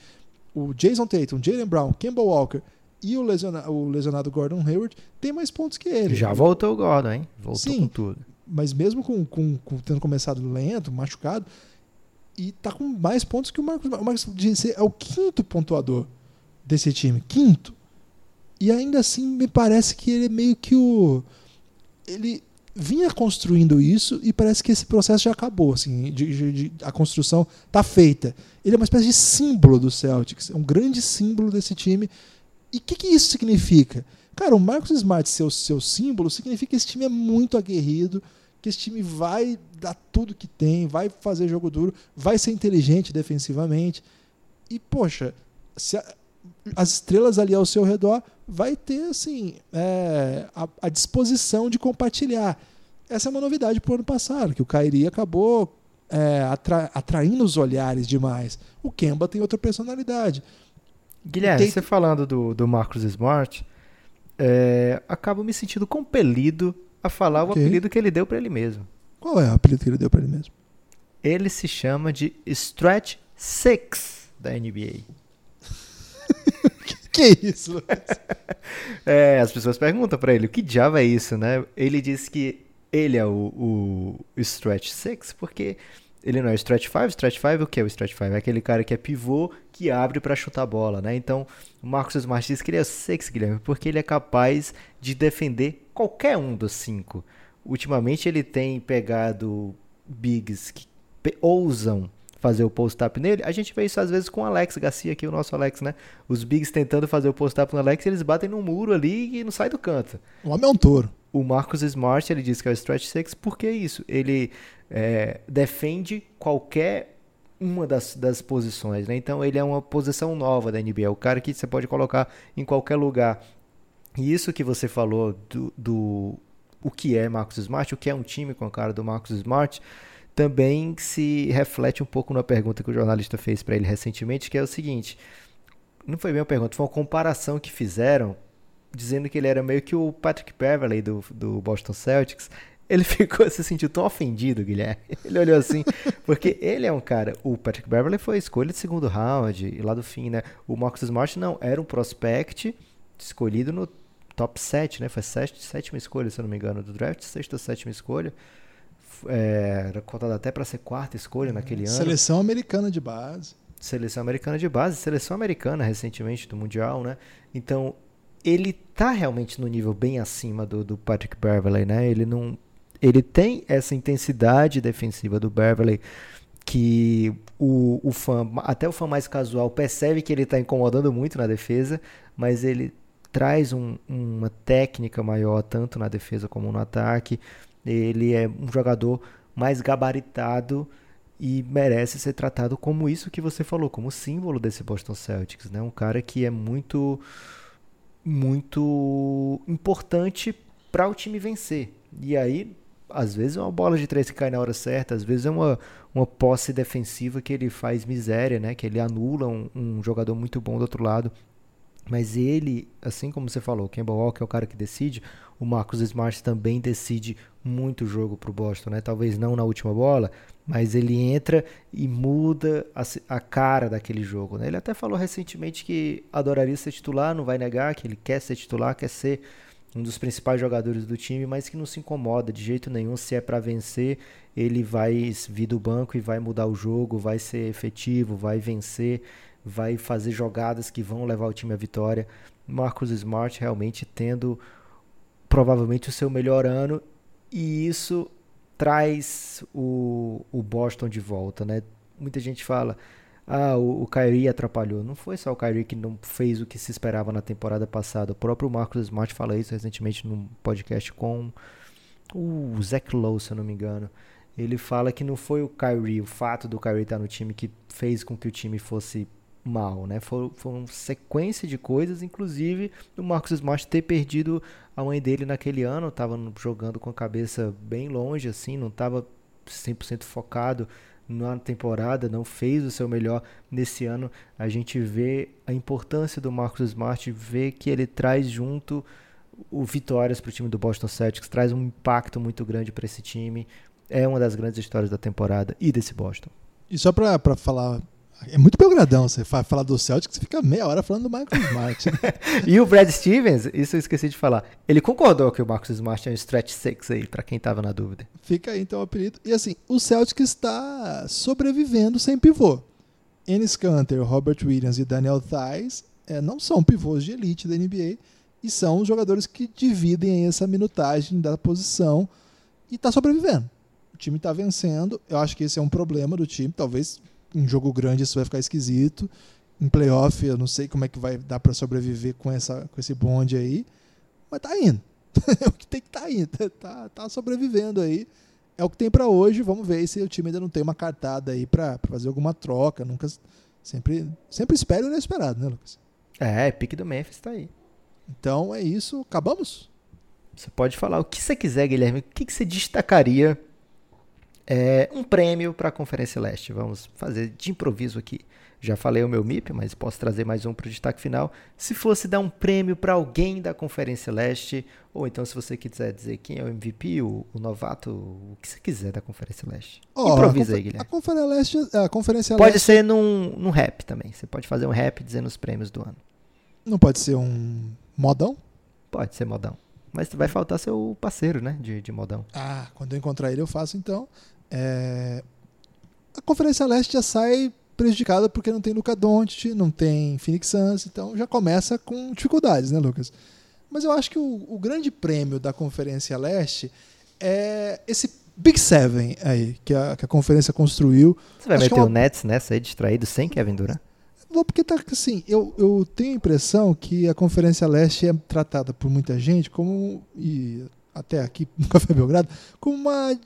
o Jason Tatum, Jalen Brown, Kemba Walker e o, lesiona o lesionado Gordon Hayward têm mais pontos que ele. Já voltou o Gordon, hein? Voltou Sim, com tudo. Mas mesmo com, com, com, tendo começado lento, machucado, e tá com mais pontos que o Marcos. O Marcos é o quinto pontuador desse time. Quinto. E ainda assim me parece que ele é meio que o. Ele vinha construindo isso e parece que esse processo já acabou. Assim, de, de, de, a construção está feita. Ele é uma espécie de símbolo do Celtics, é um grande símbolo desse time. E o que, que, isso significa? Cara, o Marcos Smart ser o seu símbolo significa que esse time é muito aguerrido, que esse time vai dar tudo que tem, vai fazer jogo duro, vai ser inteligente defensivamente. E, poxa, se a, as estrelas ali ao seu redor vai ter assim é, a, a, disposição de compartilhar. Essa é uma novidade para o ano passado, que o Kairi acabou é, atra- atraindo os olhares demais. O Kemba tem outra personalidade. Guilherme, Tem- você falando do, do Marcus Smart, é, acabo me sentindo compelido a falar o Ok. apelido que ele deu pra ele mesmo. Qual é o apelido que ele deu pra ele mesmo? Ele se chama de Stretch Six da NBA. [LAUGHS] Que isso? [LAUGHS] É, as pessoas perguntam pra ele o que diabo é isso, né? Ele diz que ele é o, o Stretch Six porque ele não é Stretch Five. Stretch Five, o que é o Stretch Five? É aquele cara que é pivô que abre pra chutar a bola, né? Então, o Marcos Smart diz que ele é o Six, Guilherme, porque ele é capaz de defender qualquer um dos cinco. Ultimamente ele tem pegado bigs que ousam fazer o post-up nele. A gente vê isso às vezes com o Alex Garcia aqui, o nosso Alex, né? Os bigs tentando fazer o post-up no Alex, eles batem no muro ali e não sai do canto. O homem é um touro. O Marcus Smart, ele diz que é o stretch six, porque é isso? Ele é, defende qualquer uma das, das posições, né? Então ele é uma posição nova da NBA, o cara que você pode colocar em qualquer lugar. E isso que você falou do, do o que é Marcus Smart, o que é um time com a cara do Marcus Smart, também se reflete um pouco na pergunta que o jornalista fez para ele recentemente, que é o seguinte: não foi bem uma pergunta, foi uma comparação que fizeram, dizendo que ele era meio que o Patrick Beverley do, do Boston Celtics. Ele [LAUGHS] ficou se sentiu tão ofendido, Guilherme. [LAUGHS] Ele olhou assim, porque ele é um cara. O Patrick Beverley foi escolha de segundo round, e lá do fim, né? O Marcus Smart não, era um prospect escolhido no top 7, né? Foi sete, sétima escolha, se eu não me engano, do draft, sexta ou sétima escolha. É, era cotado até para ser quarta escolha naquele ano. Seleção americana de base. Seleção americana de base, seleção americana recentemente do Mundial, né? Então, ele tá realmente no nível bem acima do, do Patrick Beverley, né? Ele não. Ele tem essa intensidade defensiva do Beverley que o, o fã, até o fã mais casual, percebe que ele está incomodando muito na defesa, mas ele traz um- uma técnica maior, tanto na defesa como no ataque. Ele é um jogador mais gabaritado e merece ser tratado como isso que você falou, como símbolo desse Boston Celtics, né? Um cara que é muito muito importante para o time vencer. E aí, às vezes é uma bola de três que cai na hora certa, às vezes é uma, uma posse defensiva que ele faz miséria, né? Que ele anula um, um jogador muito bom do outro lado. Mas ele, assim como você falou, o Kemba Walker é o cara que decide, o Marcus Smart também decide muito o jogo pro Boston, né? Talvez não na última bola, mas ele entra e muda a, a cara daquele jogo, né? Ele até falou recentemente que adoraria ser titular, não vai negar que ele quer ser titular, quer ser um dos principais jogadores do time, mas que não se incomoda de jeito nenhum. Se é para vencer, ele vai vir do banco e vai mudar o jogo, vai ser efetivo, vai vencer, vai fazer jogadas que vão levar o time à vitória. Marcus Smart realmente tendo provavelmente o seu melhor ano e isso traz o, o Boston de volta, né? Muita gente fala, ah, o, o Kyrie atrapalhou. Não foi só o Kyrie que não fez o que se esperava na temporada passada. O próprio Marcus Smart fala isso recentemente num podcast com o Zach Lowe, se eu não me engano. Ele fala que não foi o Kyrie, o fato do Kyrie estar no time que fez com que o time fosse mal, né? Foi, uma sequência de coisas, inclusive o Marcus Smart ter perdido a mãe dele naquele ano, estava jogando com a cabeça bem longe, assim, não estava 100% focado na temporada, não fez o seu melhor nesse ano. A gente vê a importância do Marcus Smart, vê que ele traz junto o vitórias para o time do Boston Celtics, traz um impacto muito grande para esse time. É uma das grandes histórias da temporada e desse Boston. E só pra falar. É muito belgradão você fa- falar do Celtics, você fica meia hora falando do Michael Smart. né? [LAUGHS] E o Brad Stevens, isso eu esqueci de falar, ele concordou que o Marcus Smart é um stretch six aí, para quem tava na dúvida. Fica aí então o apelido. E assim, o Celtics está sobrevivendo sem pivô. Enes Kanter, Robert Williams e Daniel Thais eh, não são pivôs de elite da NBA e são os jogadores que dividem essa minutagem da posição e está sobrevivendo. O time está vencendo. Eu acho que esse é um problema do time. Talvez em jogo grande isso vai ficar esquisito. Em playoff, eu não sei como é que vai dar para sobreviver com, essa, com esse bonde aí. Mas tá indo. [LAUGHS] é o que tem que tá indo. [LAUGHS] Tá, tá sobrevivendo aí. É o que tem para hoje. Vamos ver se o time ainda não tem uma cartada aí para fazer alguma troca. Nunca sempre sempre espera o inesperado, né, Lucas? É, pique do Memphis tá aí. Então é isso. Acabamos? Você pode falar o que você quiser, Guilherme. O que você destacaria é um prêmio para a Conferência Leste. Vamos fazer de improviso aqui. Já falei o meu MIP, mas posso trazer mais um para o destaque final. Se fosse dar um prêmio para alguém da Conferência Leste, ou então se você quiser dizer quem é o MVP, o, o novato, o que você quiser da Conferência Leste. Ó, Improvisa aí, Guilherme. A Conferência Leste, a Conferência Pode Leste ser num, num rap também. Você pode fazer um rap dizendo os prêmios do ano. não pode ser um modão? Pode ser modão. Mas vai faltar seu parceiro, né? De, de modão. Ah, quando eu encontrar ele eu faço então. É, A Conferência Leste já sai prejudicada porque não tem Luca Doncic, não tem Phoenix Suns, então já começa com dificuldades, né, Lucas? Mas eu acho que o, o grande prêmio da Conferência Leste é esse Big Seven aí que a, que a conferência construiu. Você vai Acho que meter é o uma- Nets nessa aí, distraído, sem Kevin Durant? Vou porque tá assim, eu, eu tenho a impressão que a Conferência Leste é tratada por muita gente como e até aqui no Café Belgrado como uma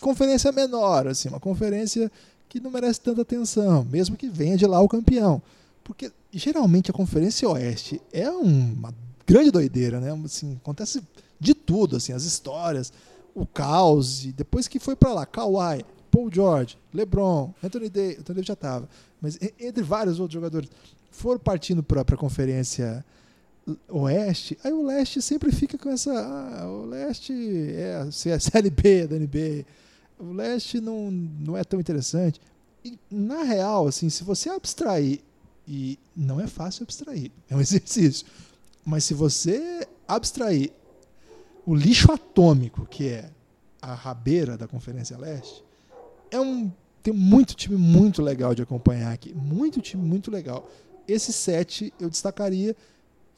conferência menor, assim, uma conferência que não merece tanta atenção, mesmo que venha de lá o campeão. Porque geralmente a Conferência Oeste é uma grande doideira, né? Assim, acontece de tudo, assim, as histórias, o caos, e depois que foi para lá, Kawhi, Paul George, LeBron, Anthony Davis, Anthony Davis já estava, mas entre vários outros jogadores foram partindo para a conferência oeste, aí o leste sempre fica com essa, ah, o leste é a C- a série B da NBA, o leste não, não é tão interessante. E na real, assim, se você abstrair e não é fácil abstrair, [LAUGHS] é um exercício. Mas se você abstrair o lixo atômico que é a rabeira da Conferência Leste, é um tem muito time muito legal de acompanhar aqui, muito time muito legal. Esse sete eu destacaria.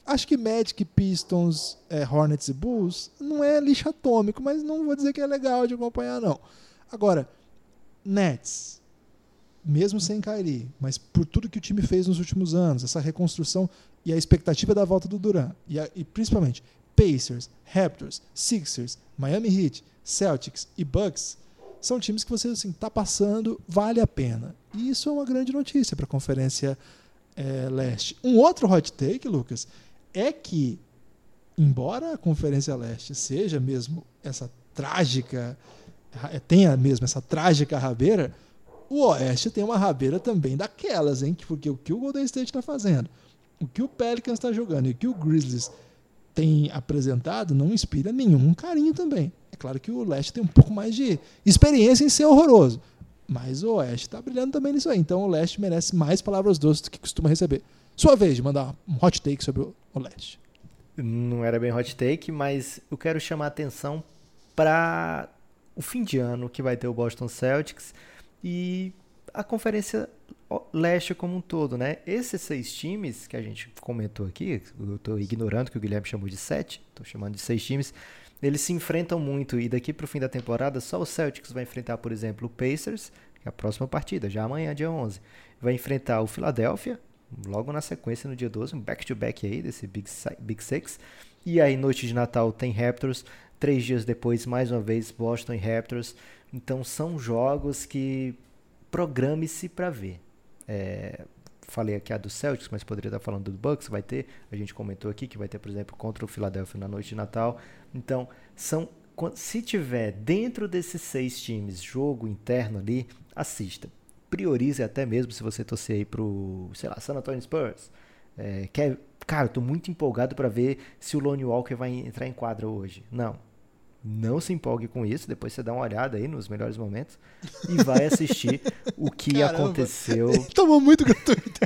Acho que Magic, Pistons, eh, Hornets e Bulls não é lixo atômico, mas não vou dizer que é legal de acompanhar não. Agora, Nets, mesmo sem Kyrie, mas por tudo que o time fez nos últimos anos, essa reconstrução e a expectativa da volta do Durant, e, e principalmente Pacers, Raptors, Sixers, Miami Heat, Celtics e Bucks, são times que você assim tá passando, vale a pena. E isso é uma grande notícia para a Conferência eh, Leste. Um outro hot take, Lucas, é que embora a Conferência Leste seja mesmo essa trágica ra- tenha mesmo essa trágica rabeira, o Oeste tem uma rabeira também daquelas, hein? Que- Porque o que o Golden State está fazendo, o que o Pelicans está jogando e o que o Grizzlies tem apresentado não inspira nenhum carinho também. É claro que o Leste tem um pouco mais de experiência em ser horroroso, mas o Oeste está brilhando também nisso aí. Então o Leste merece mais palavras doces do que costuma receber. Sua vez de mandar um hot take sobre o Leste. Não era bem hot take, mas eu quero chamar a atenção para o fim de ano que vai ter o Boston Celtics e a Conferência Leste como um todo, né? Esses seis times que a gente comentou aqui, eu estou ignorando que o Guilherme chamou de sete, estou chamando de seis times, eles se enfrentam muito e daqui para o fim da temporada só o Celtics vai enfrentar, por exemplo, o Pacers, que é a próxima partida, já amanhã, dia 11. Vai enfrentar o Philadelphia, logo na sequência no dia 12, um back-to-back aí desse Big, Big Six. E aí, noite de Natal, tem Raptors. Três dias depois, mais uma vez, Boston e Raptors. Então, são jogos que programe-se para ver. É, falei aqui a do Celtics, mas poderia estar falando do Bucks, vai ter. A gente comentou aqui que vai ter, por exemplo, contra o Philadelphia na noite de Natal. Então, são se tiver dentro desses seis times jogo interno ali, assista. Priorize até mesmo se você torcer aí pro, sei lá, San Antonio Spurs. É, quer, cara, eu tô muito empolgado para ver se o Lone Walker vai entrar em quadra hoje. Não. Não se empolgue com isso, depois você dá uma olhada aí nos melhores momentos e vai assistir [LAUGHS] o que Caramba. aconteceu Tomou muito gratuito.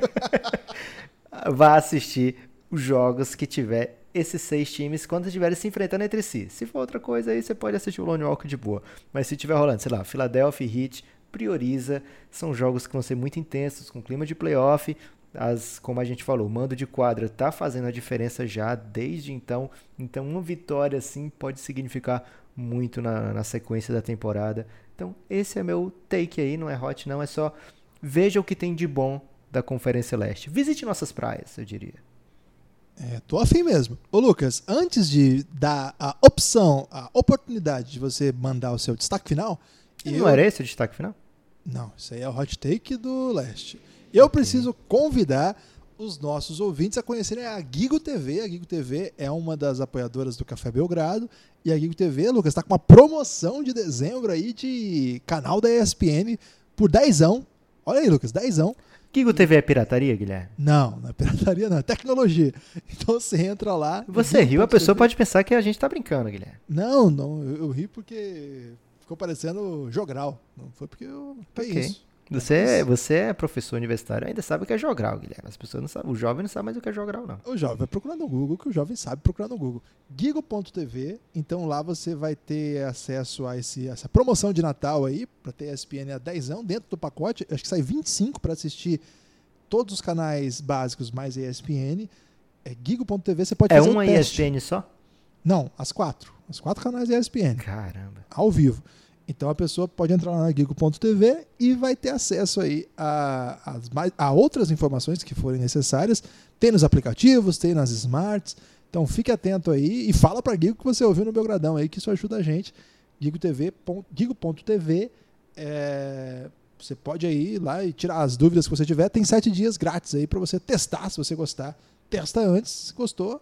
[LAUGHS] vá assistir os jogos que tiver esses seis times quando estiverem se enfrentando entre si. Se for outra coisa aí, você pode assistir o Lone Walker de boa. Mas se tiver rolando, sei lá, Philadelphia Heat, prioriza. São jogos que vão ser muito intensos, com clima de playoff. As, como a gente falou, o mando de quadra tá fazendo a diferença já desde então. Então, uma vitória assim pode significar muito na, na sequência da temporada. Então, esse é meu take aí, não é hot não, é só veja o que tem de bom da Conferência Leste. Visite nossas praias, eu diria. É, tô afim mesmo. Ô Lucas, antes de dar a opção, a oportunidade de você mandar o seu destaque final, eu... Não era esse o destaque final? Não, isso aí é o hot take do leste. Eu preciso convidar os nossos ouvintes a conhecerem a Gigo TV. A Gigo TV é uma das apoiadoras do Café Belgrado. E a Gigo TV, Lucas, está com uma promoção de dezembro aí de canal da ESPN por dezão. Olha aí, Lucas, dezão. Gigo TV é pirataria, Guilherme? Não, não é pirataria, não. É tecnologia. Então você entra lá. Você riu, a pessoa pode pensar que a gente tá brincando, Guilherme. Não, não. Eu, eu ri porque ficou parecendo jogral. Não foi porque eu. Que Ok. isso. Você, é- você é professor universitário, ainda sabe o que é jogral, Guilherme. As pessoas não sabem, o jovem não sabe mais o que é jogral, não. O jovem vai procurar no Google, que o jovem sabe procurar no Google. Gigo.tv, então lá você vai ter acesso a esse, essa promoção de Natal aí, para ter ESPN a 10 dentro do pacote. Acho que sai 25 para assistir todos os canais básicos mais ESPN. É Gigo.tv, você pode É fazer uma um teste. ESPN só? Não, as quatro. As quatro canais ESPN, Caramba. ao vivo. Então a pessoa pode entrar lá na Gigo.tv e vai ter acesso aí a, mais- a outras informações que forem necessárias. Tem nos aplicativos, tem nas smarts. Então fique atento aí e fala para Gigo que você ouviu no Belgradão aí, que isso ajuda a gente. GigoTV, Gigo.tv. é, você pode aí ir lá e tirar as dúvidas que você tiver. Tem sete dias grátis aí para você testar, se você gostar. Testa antes, se gostou,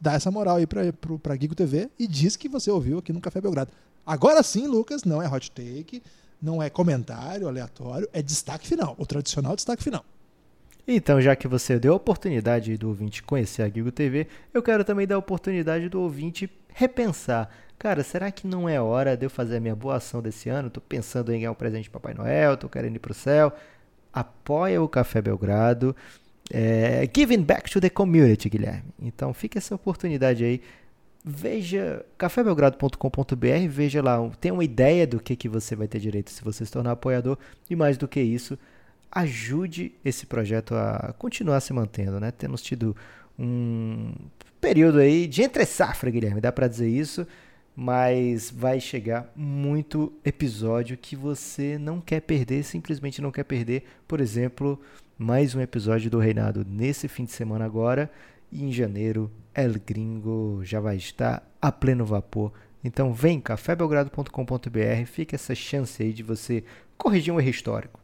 dá essa moral aí pra Gigo TV e diz que você ouviu aqui no Café Belgrado. Agora sim, Lucas, não é hot take, não é comentário aleatório, é destaque final, o tradicional destaque final. Então, já que você deu a oportunidade do ouvinte conhecer a Gigo TV, eu quero também dar a oportunidade do ouvinte repensar. Cara, será que não é hora de eu fazer a minha boa ação desse ano? Tô pensando em ganhar um presente de Papai Noel, tô querendo ir pro céu. Apoia o Café Belgrado. É, giving back to the community, Guilherme. Então, fica essa oportunidade aí. Veja cafébelgrado.com.br, veja lá, tem uma ideia do que, que você vai ter direito se você se tornar apoiador. E mais do que isso, ajude esse projeto a continuar se mantendo, né? Temos tido um período aí de entre safra, Guilherme, dá pra dizer isso, mas vai chegar muito episódio que você não quer perder, simplesmente não quer perder. Por exemplo, mais um episódio do Reinado nesse fim de semana agora, e em janeiro El Gringo já vai estar a pleno vapor. Então vem cafébelgrado.com.br, fica essa chance aí de você corrigir um erro histórico.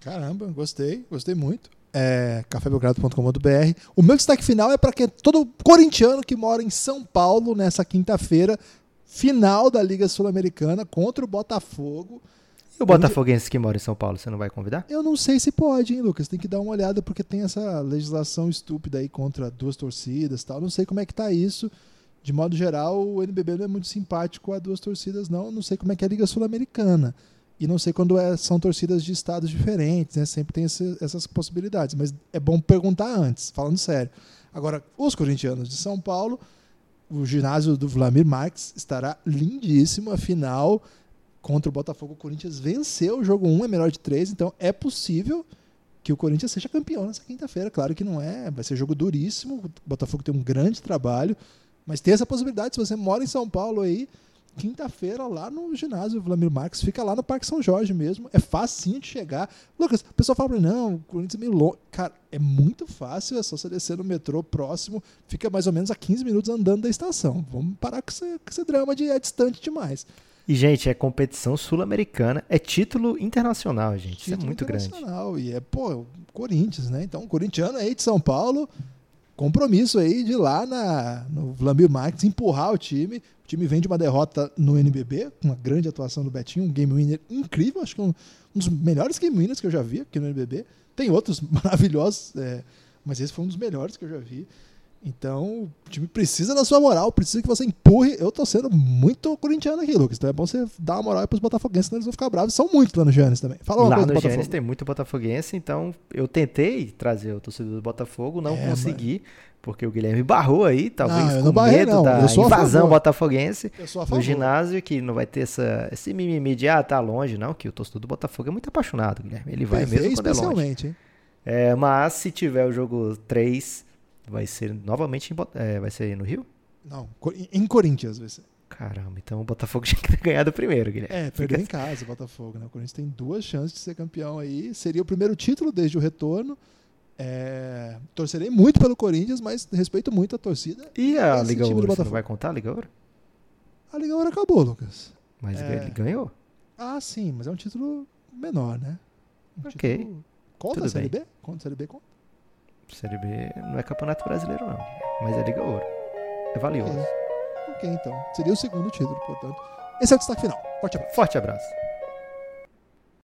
Caramba, gostei, gostei muito. É, cafébelgrado.com.br. O meu destaque final é para que todo corintiano que mora em São Paulo nessa quinta-feira, final da Liga Sul-Americana contra o Botafogo. E o Botafoguense que mora em São Paulo, você não vai convidar? Eu não sei se pode, hein, Lucas? Tem que dar uma olhada porque tem essa legislação estúpida aí contra duas torcidas e tal. Não sei como é que tá isso. De modo geral, o NBB não é muito simpático a duas torcidas, não. Não sei como é que é a Liga Sul-Americana. E não sei quando é- são torcidas de estados diferentes, né? Sempre tem esse- essas possibilidades. Mas é bom perguntar antes, falando sério. Agora, os corintianos de São Paulo, o ginásio do Vladimir Marques estará lindíssimo. Afinal, contra o Botafogo, o Corinthians venceu o jogo 1, é melhor de 3, então é possível que o Corinthians seja campeão nessa quinta-feira. Claro que não é, vai ser jogo duríssimo. O Botafogo tem um grande trabalho, mas tem essa possibilidade. Se você mora em São Paulo aí, quinta-feira lá no ginásio Vladimir Marques, fica lá no Parque São Jorge mesmo. É facinho de chegar. Lucas, o pessoal fala pra mim, não, o Corinthians é meio longe. Cara, é muito fácil, é só você descer no metrô próximo, fica mais ou menos a 15 minutos andando da estação. Vamos parar com esse, com esse drama de é distante demais. E, gente, é competição sul-americana, é título internacional, gente. Isso é Título muito grande. internacional. E é, pô, o Corinthians, né? Então, o corintiano aí de São Paulo, compromisso aí de lá na, no Vladimir Marques empurrar o time. O time vem de uma derrota no NBB, com uma grande atuação do Betinho, um game winner incrível, acho que um, um dos melhores game winners que eu já vi aqui no NBB. Tem outros [LAUGHS] maravilhosos, é, mas esse foi um dos melhores que eu já vi. Então, o time precisa da sua moral, precisa que você empurre. Eu tô sendo muito corintiano aqui, Lucas. Então é bom você dar uma moral aí pros botafoguenses, senão eles vão ficar bravos. São muitos lá no Giannis também. Fala uma Lá coisa no Botafogo. Giannis tem muito botafoguense, então eu tentei trazer o torcedor do Botafogo, não É, consegui, porque o Guilherme barrou aí, talvez Não, eu com não barrei, medo não. da invasão botafoguense no ginásio, que não vai ter essa, esse mimimi de, ah, tá longe, não, que o torcedor do Botafogo é muito apaixonado, Guilherme, ele vai PV mesmo quando é longe. especialmente, hein? É, mas se tiver o jogo 3, vai ser novamente em, é, vai ser no Rio? Não, em Corinthians vai ser. Caramba, então o Botafogo [LAUGHS] tinha que ter ganhado primeiro, Guilherme. É, perdeu em casa o Botafogo, né? O Corinthians tem duas chances de ser campeão aí. Seria o primeiro título desde o retorno. É, torcerei muito pelo Corinthians, mas respeito muito a torcida. E a Liga Ouro, você vai contar a Liga Ouro? A Liga agora acabou, Lucas. Mas É. ele ganhou. Ah, sim, mas é um título menor, né? Um Ok. título- Conta Tudo a Série B? Conta a Série B? Conta. Série B não é Campeonato Brasileiro, não. Mas é Liga Ouro. É valioso. Ok, ok, então. Seria o segundo título, portanto. Esse é o destaque final. Forte abraço. Forte abraço.